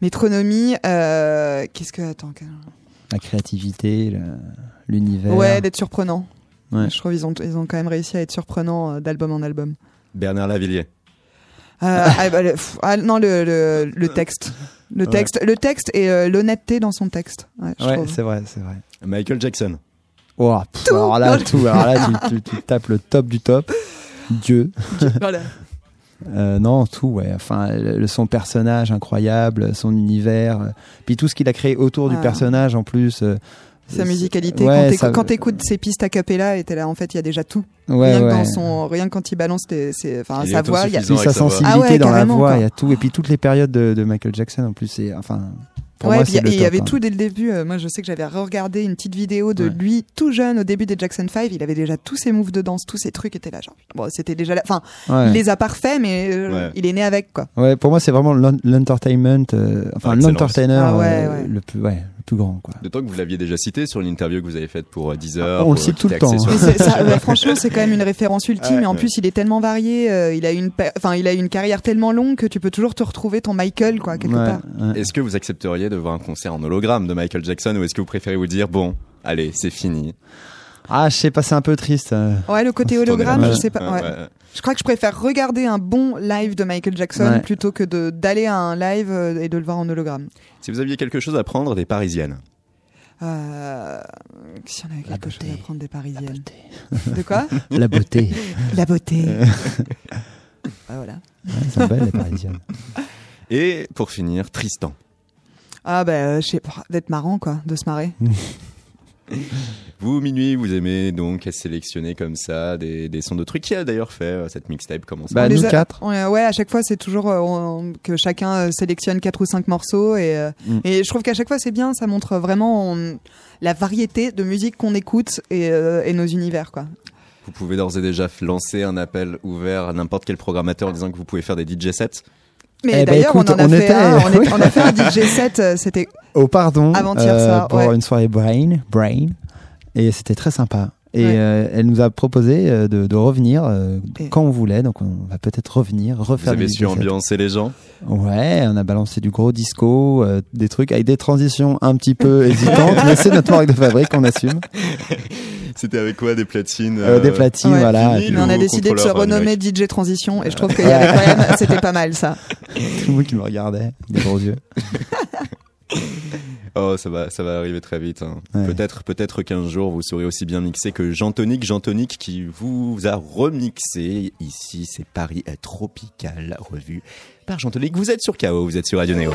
Métronomie, euh, qu'est-ce que, attends, que- La créativité, le- l'univers. ouais, d'être surprenant. Ouais. Je trouve ils ont ils ont quand même réussi à être surprenants euh, d'album en album. Bernard Lavillier. Euh, ah, bah, le, pff, ah, non le, le, le texte, le Ouais. texte, le texte et euh, l'honnêteté dans son texte. Ouais, c'est vrai, c'est vrai. Michael Jackson. Oh, pff, alors là, tout. Alors là, tu, tu, tu (laughs) tapes le top du top. Dieu. Voilà. Euh, non, tout, ouais. Enfin, le- son personnage incroyable, son univers, euh, puis tout ce qu'il a créé autour du Ah. personnage en plus. euh, Sa musicalité, ouais, quand t'écoutes- ça- ses pistes a cappella, et t'es là, en fait, il y a déjà tout. Ouais, rien, que ouais. dans son, rien que quand il balance enfin, sa voix, il y a, sa sensibilité Ah ouais, dans la voix, il y a tout. Et puis toutes les périodes de, de Michael Jackson en plus, c'est enfin. Pour ouais, moi, il y et il avait hein. tout dès le début. Euh, moi, je sais que j'avais regardé une petite vidéo de Ouais. lui tout jeune au début des Jackson 5. Il avait déjà tous ses moves de danse, tous ses trucs étaient là. Genre, bon, c'était déjà là. Enfin, Ouais. il les a parfaits, mais euh, Ouais. il est né avec, quoi. Ouais, pour moi, c'est vraiment l'en- l'entertainment, euh, enfin l'entertainer Ah ouais, euh, ouais. le plus, ouais, plus grand, quoi. D'autant que vous l'aviez déjà cité sur une interview que vous avez faite pour euh, Deezer. On le cite tout le temps, sur- Mais c'est- ça, ouais, franchement, c'est quand même une (laughs) référence ultime. Ouais. et en plus, il est tellement varié. euh, il a une, enfin, il a une carrière tellement longue que tu peux toujours te retrouver ton Michael, quoi, quelque Ouais, part. ouais. Est-ce que vous accepteriez de voir un concert en hologramme de Michael Jackson ou est-ce que vous préférez vous dire bon, allez, c'est fini? Ah, je sais pas, c'est un peu triste. euh. Ouais, le côté hologramme, je sais pas. Ouais, ouais. ouais. Je crois que je préfère regarder un bon live de Michael Jackson Ouais. plutôt que de d'aller à un live euh, et de le voir en hologramme. Si vous aviez quelque chose à prendre des Parisiennes, Euh, si on avait quelque chose à prendre des Parisiennes. De quoi (laughs) La beauté. (laughs) La beauté. (laughs) Ah, voilà. Ouais, c'est belle, les parisiennes. et pour finir, Tristan. Ah bah, euh, je sais pas, d'être marrant quoi, de se marrer. (laughs) Vous, Minuit, vous aimez donc sélectionner comme ça des, des sons de trucs. Qui a d'ailleurs fait euh, cette mixtape Comment ça Bah, nous a- quatre. Ouais, ouais, à chaque fois c'est toujours euh, on- que chacun euh, sélectionne quatre ou cinq morceaux et, euh, Mm. et je trouve qu'à chaque fois c'est bien, ça montre vraiment on- la variété de musique qu'on écoute et, euh, et nos univers quoi. Vous pouvez d'ores et déjà lancer un appel ouvert à n'importe quel programmateur en disant que vous pouvez faire des DJ sets? Mais Eh ben, d'ailleurs on en a on fait était- un, on, est- (laughs) on a fait un DJ set, euh, c'était Au pardon. Avant-hier, ça, Pour ouais. une soirée Brain. Brain. Et c'était très sympa. Et Ouais. euh, elle nous a proposé euh, de, de revenir euh, Et- quand on voulait. Donc on va peut-être revenir, Vous refaire avez des su ambiancer les gens? Ouais, on a balancé du gros disco, euh, des trucs avec des transitions un petit peu (laughs) hésitantes, mais c'est notre marque de fabrique, on assume. (laughs) C'était avec quoi Des platines Euh, des platines, Ouais. voilà. Vinyle on a décidé de se renommer DJ Transition et je trouve qu'il y avait quand (laughs) même c'était pas mal ça. tout le monde qui me regardait, des gros yeux. (laughs) Oh, ça va, ça va arriver très vite. hein. Ouais. Peut-être, peut-être qu'un jour vous serez aussi bien mixé que Jean Tonic, Jean Tonic qui vous a remixé. Ici, c'est Paris Tropical, revu par Jean Tonic. Vous êtes sur KO, vous êtes sur Radio Néo.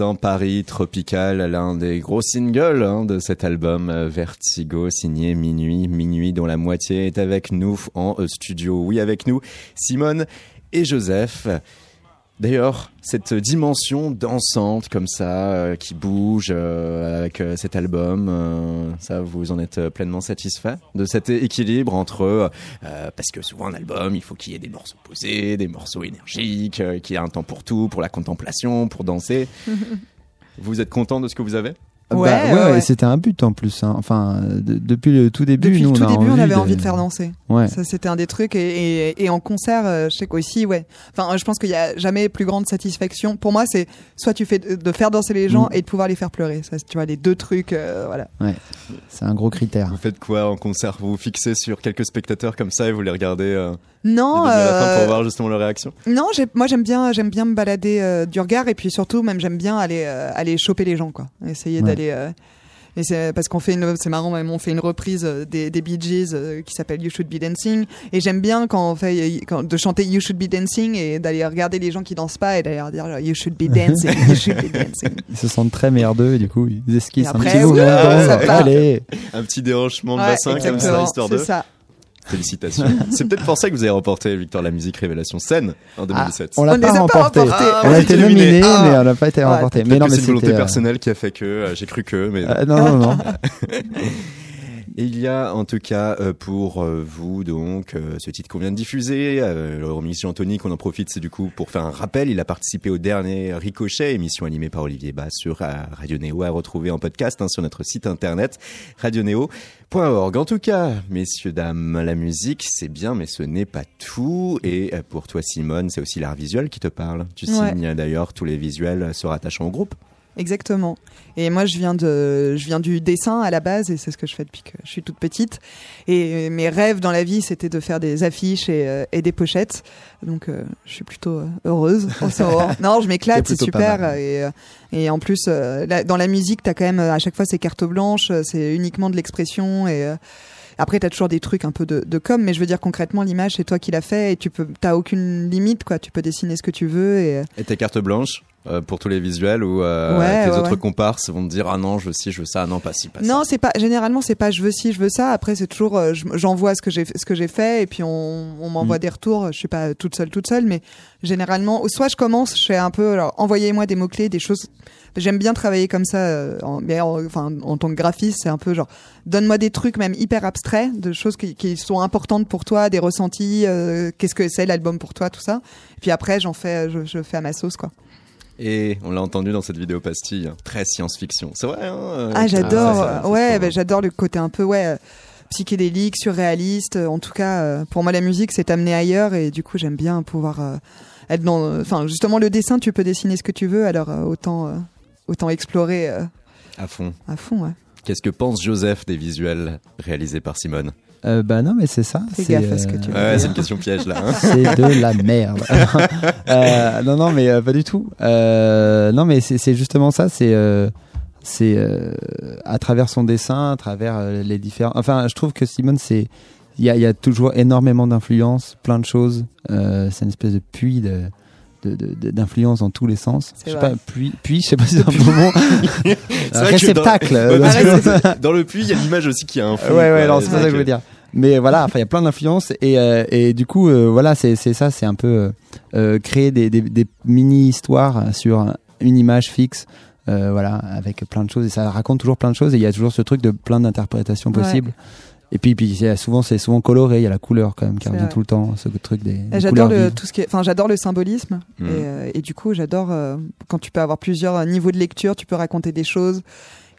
Paris Tropical, l'un des gros singles hein, de cet album euh, Vertigo, signé Minuit, Minuit dont la moitié est avec nous en euh, studio. Oui, avec nous, Simone et Joseph. D'ailleurs, cette dimension dansante comme ça, euh, qui bouge euh, avec euh, cet album, ça, vous en êtes pleinement satisfait de cet équilibre entre, parce que souvent un album, il faut qu'il y ait des morceaux posés, des morceaux énergiques, qu'il y ait un temps pour tout, pour la contemplation, pour danser. (laughs) vous êtes content de ce que vous avez? Ouais, ouais, ouais, ouais, ouais. c'était un but en plus. hein. Enfin, de- depuis le tout début, Depuis nous, le tout on a début, on avait de- envie de faire danser. Ouais. Ça, c'était un des trucs. Et, et, et en concert, euh, je sais qu'aussi, ouais. Enfin, je pense qu'il y a jamais plus grande satisfaction. Pour moi, c'est soit tu fais de, de faire danser les gens Mm. et de pouvoir les faire pleurer. Ça, tu vois, les deux trucs, euh, voilà. C'est un gros critère. Vous faites quoi en concert? Vous vous fixez sur quelques spectateurs comme ça et vous les regardez euh, Non, du début à la fin euh, pour voir justement leur réaction non, moi j'aime bien, j'aime bien me balader euh, du regard et puis surtout même j'aime bien aller euh, aller choper les gens quoi, essayer Ouais. d'aller. euh, et c'est parce qu'on fait une, c'est marrant, même on fait une reprise des, des Bee Gees euh, qui s'appelle You Should Be Dancing. Et j'aime bien quand on fait, quand, de chanter You Should Be Dancing et d'aller regarder les gens qui dansent pas et d'aller leur dire You Should Be Dancing, (laughs) You Should Be Dancing. Ils se sentent très merdeux et du coup, ils esquissent un petit. Un déhanchement de Ouais, bassin comme ça, histoire c'est de. ça. Félicitations. (laughs) C'est peut-être pour ça que vous avez remporté Victor la musique Révélation scène en 2017. On l'a On les pas remporté. Ah, on a été nominé, Ah. mais on n'a pas été remporté. Mais non, mais c'est une volonté euh, personnelle qui a fait que euh, j'ai cru que. Mais euh, non, non, non. (laughs) Et il y a en tout cas euh, pour euh, vous donc euh, ce titre qu'on vient de diffuser, remix Anthony qu'on en profite c'est du coup pour faire un rappel, il a participé au dernier Ricochet, émission animée par Olivier Bas sur Radio Néo à retrouver en podcast hein, sur notre site internet radionéo.org. En tout cas, messieurs dames, la musique c'est bien mais ce n'est pas tout et pour toi Simone, c'est aussi l'art visuel qui te parle. Tu Ouais. signes d'ailleurs tous les visuels se rattachant au groupe. Exactement. Et moi, je viens de, je viens du dessin à la base, et c'est ce que je fais depuis que je suis toute petite. Et mes rêves dans la vie, c'était de faire des affiches et, euh, et des pochettes. Donc, euh, je suis plutôt euh, heureuse. (laughs) Non, je m'éclate, C'est super. Et, et en plus, euh, là, dans la musique, t'as quand même à chaque fois c'est carte blanche, euh, c'est uniquement de l'expression et après, t'as toujours des trucs un peu de, de com, mais je veux dire concrètement, l'image, c'est toi qui l'as fait et tu peux, t'as aucune limite, quoi. Tu peux dessiner ce que tu veux et, euh, Et tes cartes blanches euh, pour tous les visuels ou euh, Ouais, tes ouais, autres ouais. comparses vont te dire ah non je veux ci je veux ça ah non pas ci pas Non, c'est pas généralement c'est pas je veux ci, je veux ça. Après c'est toujours euh, je- j'envoie ce que j'ai ce que j'ai fait et puis on, on m'envoie Mm. des retours. Je suis pas toute seule toute seule, mais généralement soit je commence, je fais un peu alors envoyez-moi des mots clés, des choses. J'aime bien travailler comme ça. euh, en, mais en- enfin en tant que graphiste, c'est un peu genre donne-moi des trucs même hyper abstraits, de choses qui, qui sont importantes pour toi, des ressentis. euh, Qu'est-ce que c'est l'album pour toi, tout ça. Et puis après j'en fais je, je fais à ma sauce quoi. Et on l'a entendu dans cette vidéo pastille, hein, très science-fiction. C'est vrai. Hein, euh, Ah, j'adore. ça, ouais, bah, j'adore le côté un peu ouais psychédélique, surréaliste. En tout cas, euh, pour moi, la musique, c'est amené ailleurs et du coup, j'aime bien pouvoir euh, être dans. Enfin, justement, le dessin, tu peux dessiner ce que tu veux, alors autant autant explorer euh, à fond. à fond. Ouais. Qu'est-ce que pense Joseph des visuels réalisés par Simone Euh, bah non, mais c'est ça. Fais c'est, gaffe à ce que euh, tu veux. Ouais, c'est une question piège là. hein. (laughs) c'est de la merde. (laughs) Euh, non, non, mais euh, pas du tout. Euh, non, mais c'est c'est justement ça. C'est euh, c'est euh, à travers son dessin, à travers euh, les différents. Enfin, je trouve que Simone, c'est il y a, y a toujours énormément d'influence, plein de choses. Euh, c'est une espèce de puits de- d'influence dans tous les sens. Je sais vrai. pas, puits, puits, je sais pas si c'est un. (laughs) C'est Un réceptacle. dans- ouais, euh, le puits, il y a l'image aussi qui a un fond. ouais, ouais, c'est pas ça que je veux dire. Mais voilà, enfin, il y a plein d'influences et, euh, et du coup, euh, voilà, c'est ça, c'est un peu euh, euh, créer des, des, des mini-histoires sur une image fixe, euh, voilà, avec plein de choses et ça raconte toujours plein de choses et il y a toujours ce truc de plein d'interprétations Ouais. Et puis, puis souvent, c'est souvent coloré, il y a la couleur quand même qui revient vrai. tout le temps, ce truc des, des J'adore couleurs le vives. tout ce qui est, enfin j'adore le symbolisme et, euh, et du coup j'adore euh, quand tu peux avoir plusieurs euh, niveaux de lecture, tu peux raconter des choses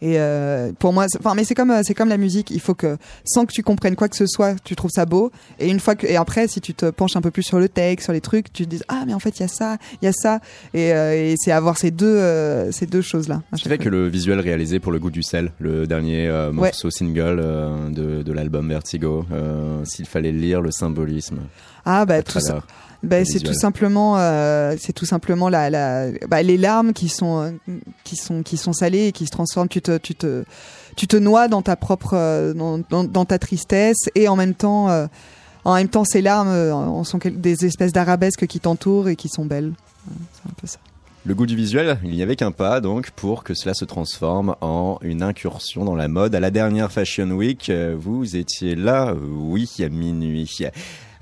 et euh, pour moi, c'est- enfin mais c'est comme euh, c'est comme la musique, il faut que sans que tu comprennes quoi que ce soit, tu trouves ça beau et une fois que et après si tu te penches un peu plus sur le texte, sur les trucs, tu te dis ah mais en fait il y a ça, il y a ça et, euh, et c'est avoir ces deux euh, ces deux choses là. Ce qui fait que le visuel réalisé pour le goût du sel, le dernier euh, morceau single euh, de, de l'album Vertigo, s'il fallait lire le symbolisme ah bah tout ça. Ben, c'est tout simplement, euh, c'est tout simplement la, la, bah, les larmes qui sont, euh, qui sont, qui sont salées et qui se transforment. Tu te, tu te, tu te noies dans ta propre, euh, dans, dans, dans ta tristesse et en même temps, euh, en même temps, ces larmes en sont des espèces d'arabesques qui t'entourent et qui sont belles. C'est un peu ça. Le goût du visuel, il n'y avait qu'un pas donc pour que cela se transforme en une incursion dans la mode. À la dernière Fashion Week, vous étiez là, oui, à minuit.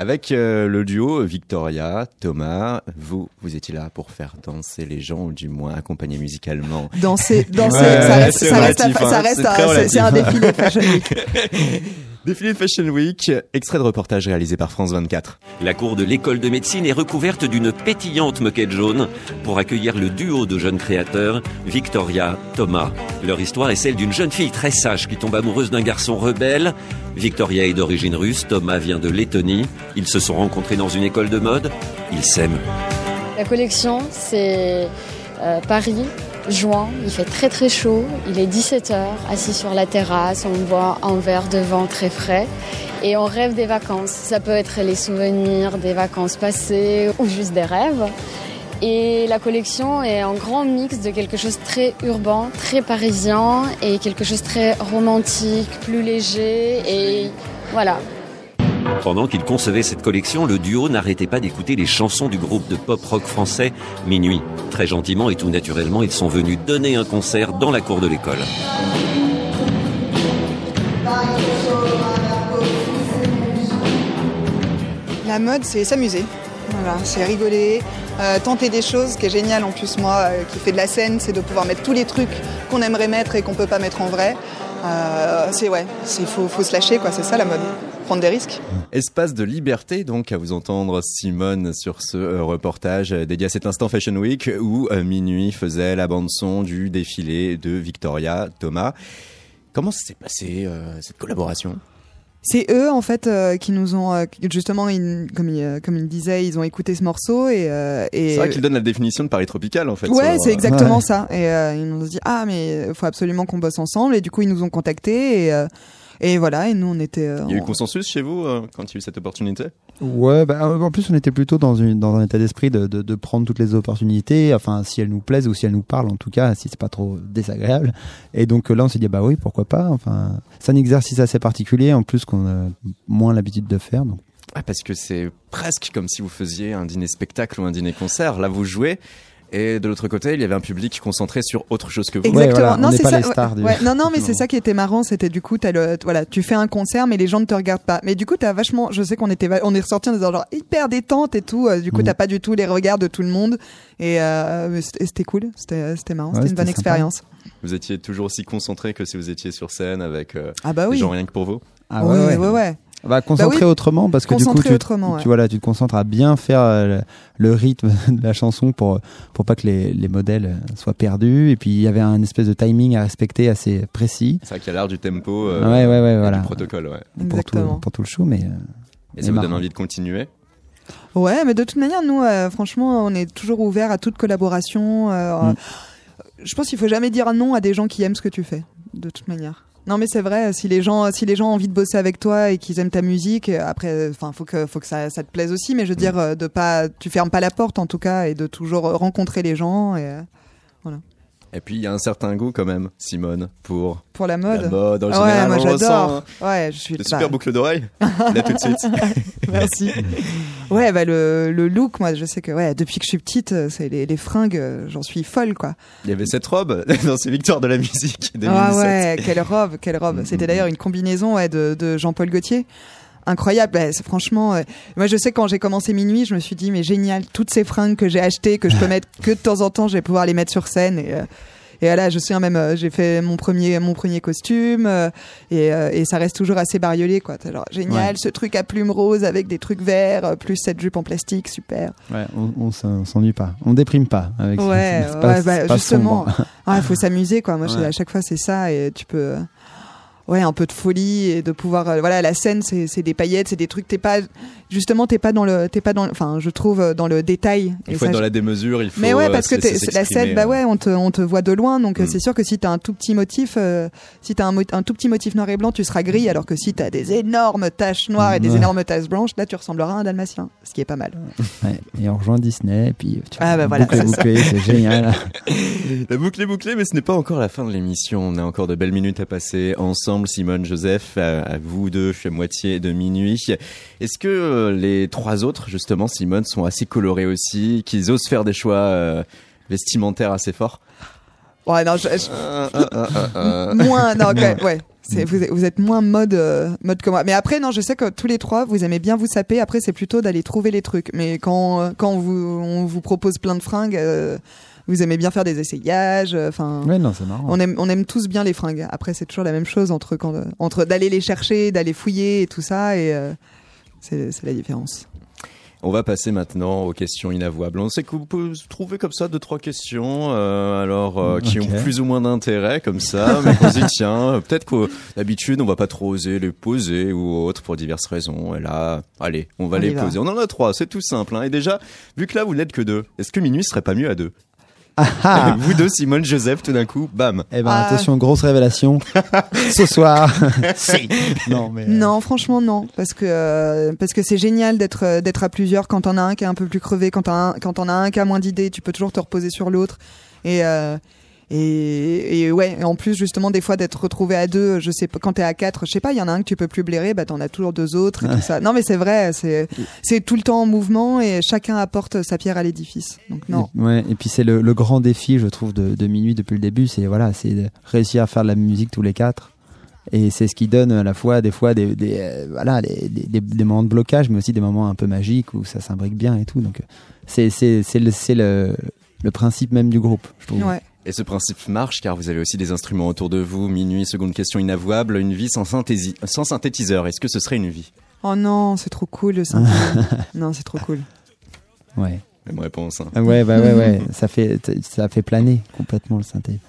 Avec euh, le duo Victoria, Thomas, vous, vous étiez là pour faire danser les gens, ou du moins accompagner musicalement. Danser, (laughs) danser, Ouais, ça reste, ça reste, relatif, hein, ça reste c'est un- défilé Fashion Week. (laughs) Défilé de Fashion Week, extrait de reportage réalisé par France 24. La cour de l'école de médecine est recouverte d'une pétillante moquette jaune pour accueillir le duo de jeunes créateurs, Victoria, Thomas. Leur histoire est celle d'une jeune fille très sage qui tombe amoureuse d'un garçon rebelle. Victoria est d'origine russe, Thomas vient de Lettonie. Ils se sont rencontrés dans une école de mode. Ils s'aiment. La collection, c'est euh, Paris, juin, il fait très très chaud, il est 17h, assis sur la terrasse, on boit un verre de vin très frais. Et on rêve des vacances. Ça peut être les souvenirs des vacances passées ou juste des rêves. Et la collection est un grand mix de quelque chose de très urbain, très parisien et quelque chose de très romantique, plus léger et voilà, Pendant qu'ils concevaient cette collection, le duo n'arrêtait pas d'écouter les chansons du groupe de pop rock français Minuit. Très gentiment et tout naturellement, ils sont venus donner un concert dans la cour de l'école. La mode, c'est s'amuser. Voilà, c'est rigoler, euh, tenter des choses. Ce qui est génial en plus, moi, euh, qui fais de la scène, c'est de pouvoir mettre tous les trucs qu'on aimerait mettre et qu'on peut pas mettre en vrai. Euh, c'est ouais, c'est faut, faut se lâcher quoi. C'est ça la mode, prendre des risques. Espace de liberté, donc, à vous entendre Simone sur ce euh, reportage euh, dédié à cet instant Fashion Week où Minuit faisait la bande-son du défilé de Victoria Thomas. Comment s'est passé, euh, cette collaboration? C'est eux en fait euh, qui nous ont euh, justement, ils- comme il, euh, comme il disait, ils ont écouté ce morceau et, euh, et C'est vrai qu'il donne la définition de Paris tropical, en fait. Ouais, sur, c'est euh, exactement Ouais. ça. Et euh, ils nous ont dit ah mais il faut absolument qu'on bosse ensemble. Et du coup ils nous ont contactés et euh, et voilà. Et nous on était. euh, Il y a eu en- consensus chez vous euh, quand il y a eu cette opportunité? Ouais, bah, en plus on était plutôt dans, une, dans un état d'esprit de, de, de prendre toutes les opportunités, enfin si elles nous plaisent ou si elles nous parlent en tout cas, si c'est pas trop désagréable. Et donc euh, là on s'est dit bah oui pourquoi pas. Enfin c'est un exercice assez particulier en plus qu'on a moins l'habitude de faire. Donc Ah, parce que c'est presque comme si vous faisiez un dîner spectacle ou un dîner concert. Là, vous jouez. Et de l'autre côté, il y avait un public concentré sur autre chose que vous. Ouais, Exactement. voilà, on non, c'est pas ça. les ouais, stars du- ouais. (laughs) Non, non, mais c'est ça qui était marrant. C'était du coup, le, voilà, tu fais un concert, mais les gens ne te regardent pas. Mais du coup, t'as vachement. Je sais qu'on était, on est ressorti en disant genre hyper détente et tout. euh, Du coup, Mm. t'as pas du tout les regards de tout le monde. Et, euh, c'était cool. C'était, c'était marrant. Ouais, c'était une bonne sympa. expérience. Vous étiez toujours aussi concentré que si vous étiez sur scène avec euh, Ah bah oui. gens rien que pour vous. ah ouais, ouais, ouais. Bah, concentrer oui. autrement parce que du coup Concentrer tu, ouais. tu, voilà, tu te concentres à bien faire euh, le, le rythme (laughs) de la chanson pour pour pas que les, les modèles euh, soient perdus et puis il y avait un espèce de timing à respecter assez précis C'est vrai qu'il y a l'art du tempo, euh, ouais ouais et voilà du protocole. Ouais. pour tout, Exactement. pour tout le show mais euh, Et ça vous donne envie de continuer? Ouais, mais de toute manière, nous, euh, franchement, on est toujours ouvert à toute collaboration. euh, Mm. Je pense qu'il faut jamais dire non à des gens qui aiment ce que tu fais, de toute manière. Non, mais c'est vrai. Si les gens, si les gens ont envie de bosser avec toi et qu'ils aiment ta musique, après, enfin, faut que, faut que ça, ça te plaise aussi. Mais je veux dire, euh, de pas, tu fermes pas la porte en tout cas, et de toujours rencontrer les gens. Et euh, Et puis il y a un certain goût quand même, Simone, pour pour la mode. la mode en Ah général. ouais, moi j'adore. hein. Ouais, je suis. Super boucles d'oreilles. Là tout de suite. (laughs) Merci. Ouais, bah le, le look, moi, je sais que ouais, depuis que je suis petite, euh, c'est les, les fringues, euh, j'en suis folle, quoi. Il y avait cette robe (laughs) dans ces victoires de la musique 2017. Ah ouais, quelle robe, quelle robe. Mm, C'était mm, d'ailleurs une combinaison ouais, de, de Jean-Paul Gaultier. Incroyable, c'est franchement. euh, moi, je sais quand j'ai commencé minuit, je me suis dit mais génial, toutes ces fringues que j'ai achetées, que je peux (laughs) mettre que de temps en temps, je vais pouvoir les mettre sur scène et. euh, et voilà, je sais même, euh, j'ai fait mon premier, mon premier costume euh, et, euh, et ça reste toujours assez bariolé, quoi. Genre génial, Ouais. ce truc à plumes roses avec des trucs verts, plus cette jupe en plastique, super. ouais, on, on s'en- s'ennuie pas on déprime pas avec ça. Ouais, pas- ouais, bah, justement. sombre. (laughs) Ah, il faut s'amuser quoi. Moi, je- à chaque fois c'est ça et tu peux. Ouais, un peu de folie et de pouvoir. euh, voilà, la scène, c'est c'est des paillettes, c'est des trucs. T'es pas justement, t'es pas dans le, t'es pas dans. le- Enfin, je trouve euh, dans le détail. Il Et faut ça, être dans je- la démesure, il faut. Mais ouais, euh, parce que la scène, bah euh. ouais, on te, on te voit de loin, donc Mm. c'est sûr que si t'as un tout petit motif, euh, si t'as un, mo- un tout petit motif noir et blanc, tu seras gris, alors que si t'as des énormes taches noires et des Ouais. énormes taches blanches, là tu ressembleras à un dalmatien, ce qui est pas mal. (laughs) Ouais, et on rejoint Disney et puis tu Ah bah voilà, c'est génial (laughs) La boucle est bouclée, mais ce n'est pas encore la fin de l'émission. On a encore de belles minutes à passer ensemble. Simone, Joseph, à, à vous deux, à moitié de minuit. Est-ce que euh, les trois autres, justement, Simone, sont assez colorés aussi, qu'ils osent faire des choix euh, vestimentaire assez fort. Ouais, non, je- je- Euh, (laughs) moins, non, ok, (laughs) ouais. Vous, êtes- vous êtes moins mode, euh, mode que moi. Mais après, non, je sais que tous les trois, vous aimez bien vous saper. Après, c'est plutôt d'aller trouver les trucs. Mais quand, quand on vous, on vous propose plein de fringues, euh, vous aimez bien faire des essayages. euh, Enfin, Ouais, non, c'est marrant. on aime, on aime tous bien les fringues. Après, c'est toujours la même chose entre quand, euh, entre d'aller les chercher, d'aller fouiller et tout ça. Et euh, c'est, c'est la différence. On va passer maintenant aux questions inavouables. On sait que vous pouvez trouver comme ça deux trois questions, euh, alors euh, qui ont plus ou moins d'intérêt comme ça, mais qu'on se dit tiens, peut-être que d'habitude on va pas trop oser les poser ou autre pour diverses raisons. Et là, allez, on va On les va. poser. On en a trois, c'est tout simple. Hein. Et déjà, vu que là vous n'êtes que deux, est-ce que minuit serait pas mieux à deux? Ah, ah. Vous deux, Simone, Joseph, tout d'un coup, bam. Eh ben, Ah. attention, grosse révélation. (laughs) Ce soir. si. Non, mais. euh, Non, franchement non, parce que euh, parce que c'est génial d'être euh, d'être à plusieurs. Quand on a un qui est un peu plus crevé, quand on a un, quand on a un qui a moins d'idées, tu peux toujours te reposer sur l'autre. Et euh, et, et ouais, en plus justement des fois d'être retrouvé à deux, je sais pas quand t'es à quatre, je sais pas, il y en a un que tu peux plus blairer, bah t'en as toujours deux autres et tout ça. Non mais c'est vrai, c'est c'est tout le temps en mouvement et chacun apporte sa pierre à l'édifice. Donc non. Et- Ouais, et puis c'est le, le grand défi, je trouve, de, de minuit depuis le début, c'est voilà, c'est de réussir à faire de la musique tous les quatre. Et c'est ce qui donne à la fois des fois des, des euh, voilà des, des, moments de blocage, mais aussi des moments un peu magiques où ça s'imbrique bien et tout. Donc c'est c'est c'est le c'est le le principe même du groupe, je trouve. Ouais. Et ce principe marche car vous avez aussi des instruments autour de vous. Minuit, seconde question inavouable, une vie sans, synthési- sans synthétiseur. Est-ce que ce serait une vie? Oh non, c'est trop cool le synthé. non, c'est trop cool. (laughs) Ouais. Même réponse. hein. Ouais, bah ouais, ouais. (laughs) ça fait ça fait planer complètement le synthé.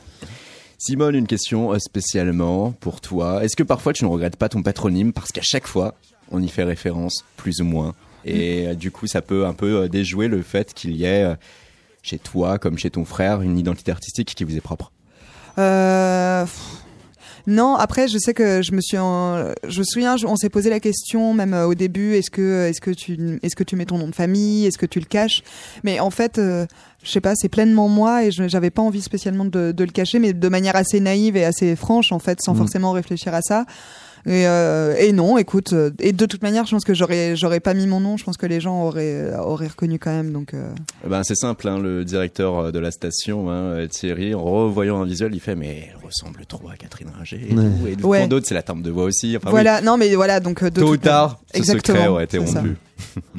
Simone, une question euh, spécialement pour toi. Est-ce que parfois tu ne regrettes pas ton patronyme parce qu'à chaque fois on y fait référence plus ou moins? Et euh, du coup ça peut un peu euh, déjouer le fait qu'il y ait euh, chez toi comme chez ton frère une identité artistique qui vous est propre. Euh, non, après, je sais que je me suis, en- je me souviens, on s'est posé la question même euh, au début, est-ce que, est-ce que tu, est-ce que tu mets ton nom de famille, est-ce que tu le caches? Mais en fait, euh, je sais pas, c'est pleinement moi et je j'avais pas envie spécialement de, de le cacher, mais de manière assez naïve et assez franche en fait, sans Mm. forcément réfléchir à ça. Et, euh, et non, écoute, euh, et de toute manière, je pense que j'aurais, j'aurais pas mis mon nom, je pense que les gens auraient, auraient reconnu quand même, donc. euh, Eh Ben c'est simple, hein, le directeur euh, de la station, hein, euh, Thierry, en revoyant un visuel, il fait mais elle ressemble trop à Catherine Ringer. Et, Ouais. tout. et Ouais. pour d'autres c'est la timbre de voix aussi. Enfin, oui. voilà, non mais voilà, donc euh, de Tôt ou tard, ce secret aurait été rompu. (laughs)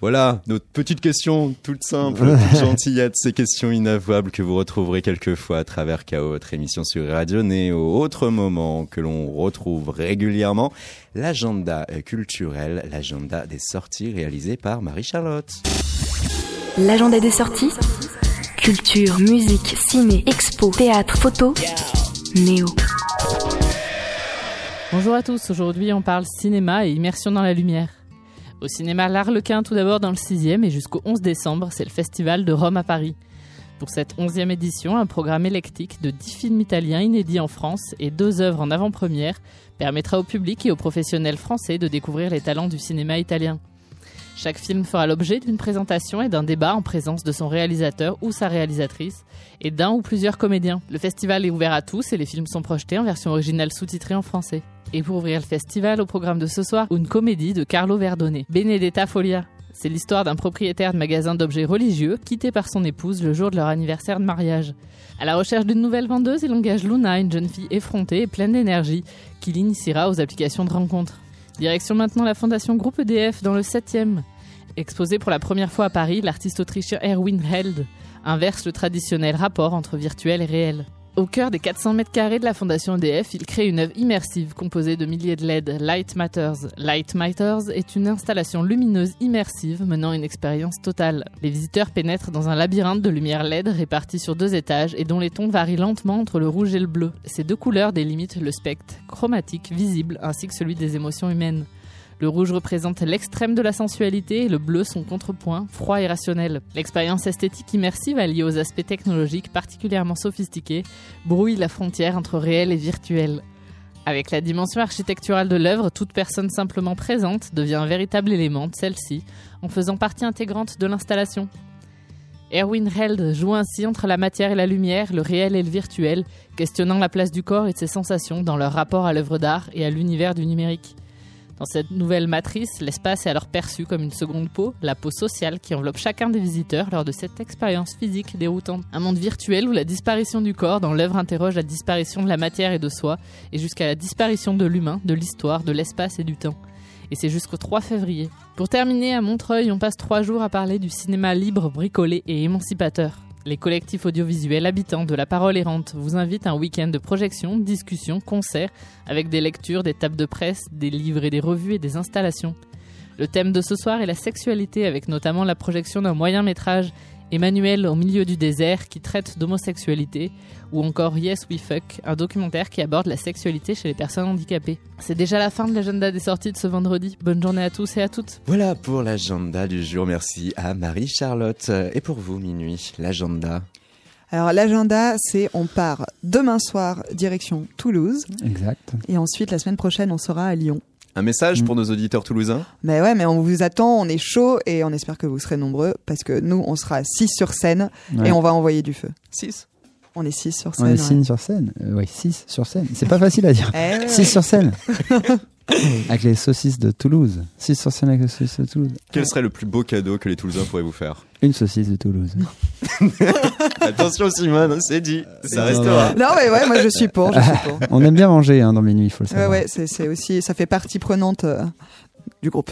voilà, notre petite question toute simple, (laughs) toute gentillette, ces questions inavouables que vous retrouverez quelquefois à travers KO, votre émission sur Radio Néo. Autre moment que l'on retrouve régulièrement, l'agenda culturel, l'agenda des sorties réalisé par Marie-Charlotte. L'agenda des sorties Culture, musique, ciné, expo, théâtre, photo. Néo. Bonjour à tous, aujourd'hui on parle cinéma et immersion dans la lumière. Au cinéma L'Arlequin tout d'abord dans le 6e et jusqu'au 11 décembre, c'est le festival de Rome à Paris. Pour cette 11e édition, un programme électique de 10 films italiens inédits en France et deux œuvres en avant-première permettra au public et aux professionnels français de découvrir les talents du cinéma italien. Chaque film fera l'objet d'une présentation et d'un débat en présence de son réalisateur ou sa réalisatrice et d'un ou plusieurs comédiens. Le festival est ouvert à tous et les films sont projetés en version originale sous-titrée en français. Et pour ouvrir le festival, au programme de ce soir, une comédie de Carlo Verdone, Benedetta Folia. C'est l'histoire d'un propriétaire de magasin d'objets religieux quitté par son épouse le jour de leur anniversaire de mariage. À la recherche d'une nouvelle vendeuse, il engage Luna, une jeune fille effrontée et pleine d'énergie, qui l'initiera aux applications de rencontres. Direction maintenant la fondation Groupe EDF dans le 7e. Exposé pour la première fois à Paris, l'artiste autrichien Erwin Held inverse le traditionnel rapport entre virtuel et réel. Au cœur des 400 mètres carrés de la fondation EDF, il crée une œuvre immersive composée de milliers de LED Light Matters. Light Matters est une installation lumineuse immersive menant une expérience totale. Les visiteurs pénètrent dans un labyrinthe de lumière LED réparti sur deux étages et dont les tons varient lentement entre le rouge et le bleu. Ces deux couleurs délimitent le spectre chromatique visible ainsi que celui des émotions humaines. Le rouge représente l'extrême de la sensualité et le bleu son contrepoint, froid et rationnel. L'expérience esthétique immersive alliée aux aspects technologiques particulièrement sophistiqués brouille la frontière entre réel et virtuel. Avec la dimension architecturale de l'œuvre, toute personne simplement présente devient un véritable élément de celle-ci, en faisant partie intégrante de l'installation. Erwin Held joue ainsi entre la matière et la lumière, le réel et le virtuel, questionnant la place du corps et de ses sensations dans leur rapport à l'œuvre d'art et à l'univers du numérique. Dans cette nouvelle matrice, l'espace est alors perçu comme une seconde peau, la peau sociale qui enveloppe chacun des visiteurs lors de cette expérience physique déroutante. Un monde virtuel où la disparition du corps dans l'œuvre interroge la disparition de la matière et de soi, et jusqu'à la disparition de l'humain, de l'histoire, de l'espace et du temps. Et c'est jusqu'au 3 février. Pour terminer, à Montreuil, on passe trois jours à parler du cinéma libre, bricolé et émancipateur. Les collectifs audiovisuels habitants de la parole errante vous invitent à un week-end de projections, discussions, concerts, avec des lectures, des tables de presse, des livres et des revues et des installations. Le thème de ce soir est la sexualité, avec notamment la projection d'un moyen métrage Emmanuel au milieu du désert qui traite d'homosexualité, ou encore Yes We Fuck, un documentaire qui aborde la sexualité chez les personnes handicapées. C'est déjà la fin de l'agenda des sorties de ce vendredi. Bonne journée à tous et à toutes. Voilà pour l'agenda du jour. Merci à Marie-Charlotte. Et pour vous, minuit, l'agenda. Alors l'agenda, c'est on part demain soir direction Toulouse Exact. et ensuite la semaine prochaine on sera à Lyon. Un message pour nos auditeurs toulousains Mais ouais, mais on vous attend, on est chaud et on espère que vous serez nombreux parce que nous on sera 6 sur scène Ouais. et on va envoyer du feu. 6 On est 6 sur scène. On est ouais. 6 sur scène. Euh, ouais, 6 sur scène. C'est pas facile à dire. Eh ouais, 6 ouais. sur scène. (laughs) avec les saucisses de Toulouse. 6 sur scène avec les saucisses de Toulouse. Quel serait le plus beau cadeau que les Toulousains pourraient vous faire? Une saucisse de Toulouse. (laughs) Attention Simone, c'est dit, ça Non, restera. Non mais ouais, moi je suis pour, je suis (laughs) pour. On aime bien manger hein, dans Minuit, il faut le Ouais savoir. ouais, c'est c'est aussi ça fait partie prenante euh, du groupe.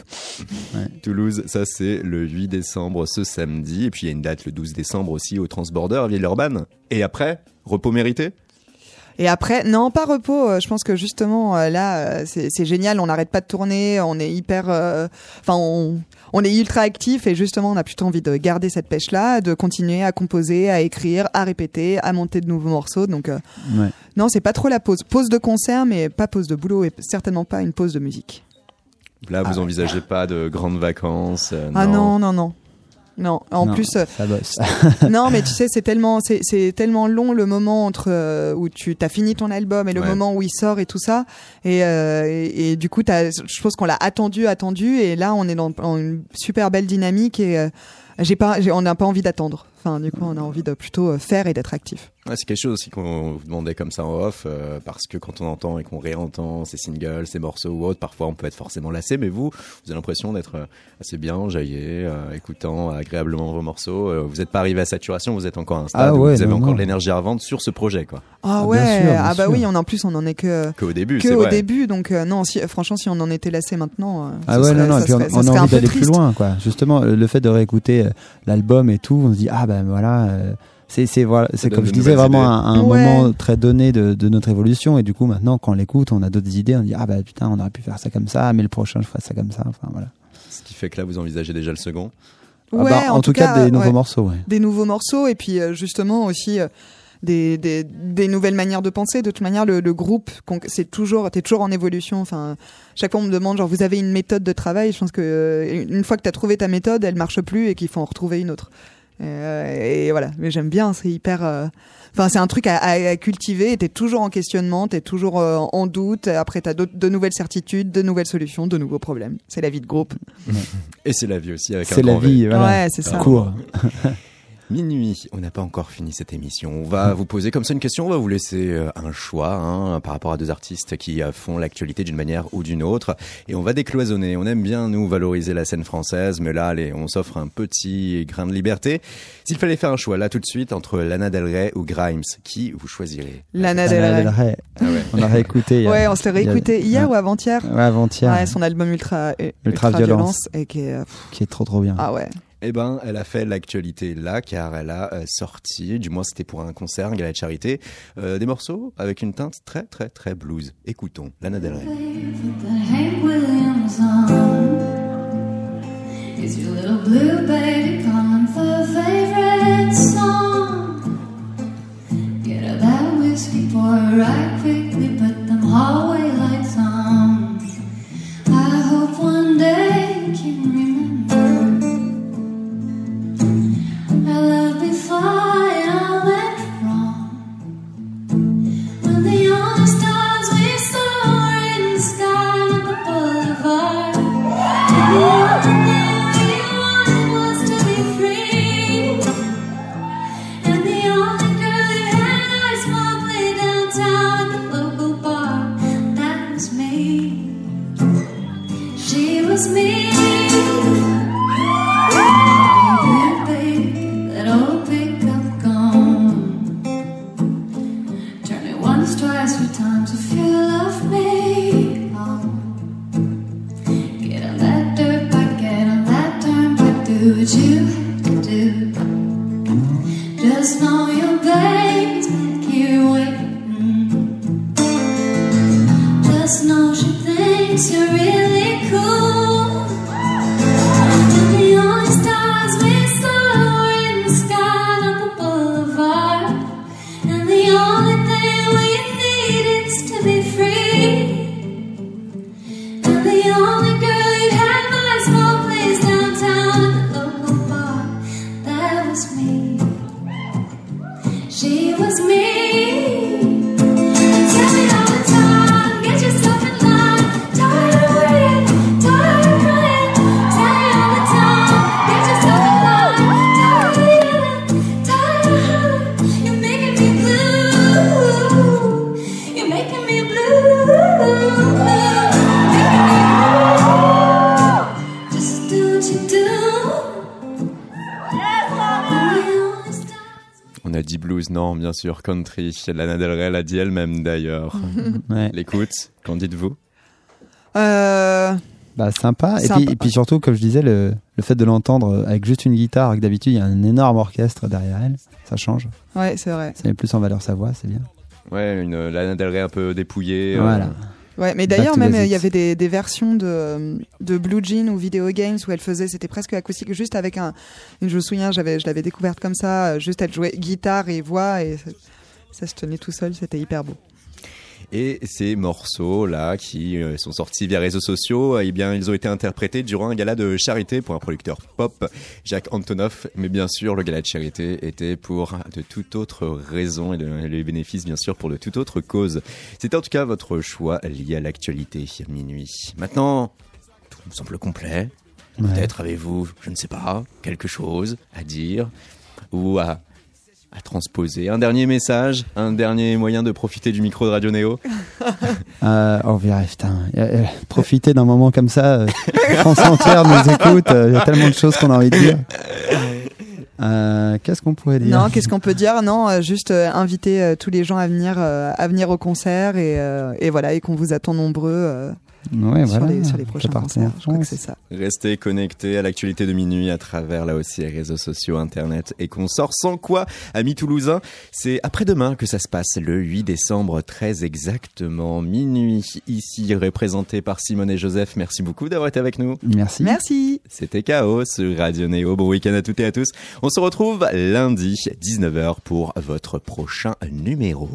Toulouse, ça c'est le 8 décembre ce samedi. Et puis il y a une date le 12 décembre aussi au Transborder à Villeurbanne. Et après, repos mérité? Et après, non, pas repos. euh, Je pense que justement euh, là, euh, c'est c'est génial. On n'arrête pas de tourner. On est hyper, euh, enfin, on, on est ultra actif et justement, on a plutôt envie de garder cette pêche-là, de continuer à composer, à écrire, à répéter, à monter de nouveaux morceaux. Donc, euh, Ouais. non, c'est pas trop la pause. Pause de concert, mais pas pause de boulot et certainement pas une pause de musique. Là, vous Ah ouais. envisagez pas de grandes vacances euh, Ah non, non, non. Non, en Non, plus, euh, Ça bosse. (laughs) non, mais tu sais, c'est tellement, c'est, tellement long le moment entre euh, où tu t'as fini ton album et le Ouais. moment où il sort et tout ça. Et, euh, et, et du coup, je pense qu'on l'a attendu, attendu, et là, on est dans, dans une super belle dynamique et euh, j'ai pas, j'ai, on n'a pas envie d'attendre. Enfin, du coup, on a envie de plutôt euh, faire et d'être actif. Ouais, c'est quelque chose aussi qu'on vous demandait comme ça en off, euh, parce que quand on entend et qu'on réentend ces singles, ces morceaux ou autres, parfois on peut être forcément lassé, mais vous, vous avez l'impression d'être euh, assez bien enjaillé, euh, écoutant agréablement vos morceaux. Euh, vous n'êtes pas arrivé à saturation, vous êtes encore à un stade Ah où vous avez non, encore non. de l'énergie à revendre sur ce projet, quoi. Ah, Ah, ouais, bien sûr, bien ah bah sûr. oui, on en plus, on en est que Qu'au début, que au vrai. début, donc euh, non, si, franchement, si on en était lassé maintenant, euh, Ah ouais, serait- non, non, ça et puis on, serait- on a envie d'aller plus loin, quoi. Justement, le fait de réécouter l'album et tout, on se dit, ah ben voilà, euh, c'est c'est voilà, comme je disais, vraiment idées. un, un Ouais. moment très donné de, de notre évolution. Et du coup, maintenant, quand on l'écoute, on a d'autres idées, on dit, ah bah putain, on aurait pu faire ça comme ça, mais le prochain, je ferai ça comme ça. Enfin voilà. Ce qui fait que là, vous envisagez déjà le second. Ah Ouais, bah, en, tout cas, des nouveaux ouais. morceaux, ouais. des nouveaux morceaux et puis euh, justement aussi euh, des, des, des nouvelles manières de penser. De toute manière, le, le groupe, c'est toujours, t'es toujours en évolution. Enfin, chaque fois on me demande, genre, vous avez une méthode de travail. Je pense que euh, une fois que t'as trouvé ta méthode, elle marche plus et qu'il faut en retrouver une autre. Euh, et voilà, mais j'aime bien, c'est hyper. euh, Enfin, c'est un truc à, à, à cultiver. T'es toujours en questionnement, t'es toujours euh, en doute. Après, t'as de nouvelles certitudes, de nouvelles solutions, de nouveaux problèmes. C'est la vie de groupe. Et c'est la vie aussi avec un C'est la vie, voilà. Ouais, c'est ça. Court. (laughs) Minuit, on n'a pas encore fini cette émission. On va vous poser comme ça une question, on va vous laisser euh, un choix hein, par rapport à deux artistes qui euh, font l'actualité d'une manière ou d'une autre. Et on va décloisonner. On aime bien, nous, valoriser la scène française, mais là, allez, on s'offre un petit grain de liberté. S'il fallait faire un choix, là, tout de suite, entre Lana Del Rey ou Grimes, qui vous choisirez? Lana Del Lana Rey. Del Rey. Ah ouais. On a réécouté. a- Ouais, on se l'est il y a- réécouté hier ou avant-hier? Ouais, avant-hier. Ouais, son album Ultra, euh, Ultra Ultra Violence. Violence et qui est, Qui est trop trop bien. ah ouais. Eh ben, elle a fait l'actualité là, car elle a euh, sorti, du moins c'était pour un concert, un gala de charité, euh, des morceaux avec une teinte très très très blues. Écoutons Lana Del Rey. On a dit blues, non, bien sûr, country. Lana Del Rey l'a dit elle-même d'ailleurs. (laughs) Ouais. L'écoute, qu'en dites-vous? Euh, Bah sympa. Et puis, et puis surtout, comme je disais, le, le fait de l'entendre avec juste une guitare, que d'habitude il y a un énorme orchestre derrière elle, ça change. ouais, c'est vrai. Ça met plus en valeur sa voix, c'est bien. Ouais, une Lana Del Rey un peu dépouillée. euh, Voilà. Ouais, mais d'ailleurs, même basics. il y avait des, des versions de, de Blue Jean ou Video Games où elle faisait, c'était presque acoustique, juste avec un. Je me souviens, j'avais, je l'avais découverte comme ça, euh, juste elle jouait guitare et voix et ça, ça se tenait tout seul, c'était hyper beau. Et ces morceaux-là qui euh, sont sortis via réseaux sociaux, eh bien, ils ont été interprétés durant un gala de charité pour un producteur pop, Jacques Antonoff. Mais bien sûr, le gala de charité était pour de toute autre raison et le- les bénéfices, bien sûr, pour de toute autre cause. C'était en tout cas votre choix lié à l'actualité minuit. Maintenant, tout me semble complet. Ouais. Peut-être avez-vous, je ne sais pas, quelque chose à dire ou à, à transposer. Un dernier message, un dernier moyen de profiter du micro de Radio Néo. (laughs) Euh, oh putain, putain. Euh, euh, profiter d'un moment comme ça. euh, (laughs) France entière nous écoute. euh, Il y a tellement de choses qu'on a envie de dire. (laughs) Euh, Qu'est-ce qu'on pourrait dire? Non, qu'est-ce qu'on peut dire? Non, euh, juste euh, inviter euh, tous les gens à venir, euh, à venir au concert et, euh, et voilà, et qu'on vous attend nombreux euh, Ouais, sur, voilà. les, sur les prochains concerts. Je crois que c'est ça. Restez connectés à l'actualité de minuit à travers là aussi les réseaux sociaux, internet et consorts. Sans quoi, amis toulousains, c'est après-demain que ça se passe, le 8 décembre, très exactement minuit. Ici, représenté par Simone et Joseph. Merci beaucoup d'avoir été avec nous. Merci. Merci. C'était Chaos sur Radio Néo. Bon week-end à toutes et à tous. On se retrouve lundi, 19h pour votre prochain numéro.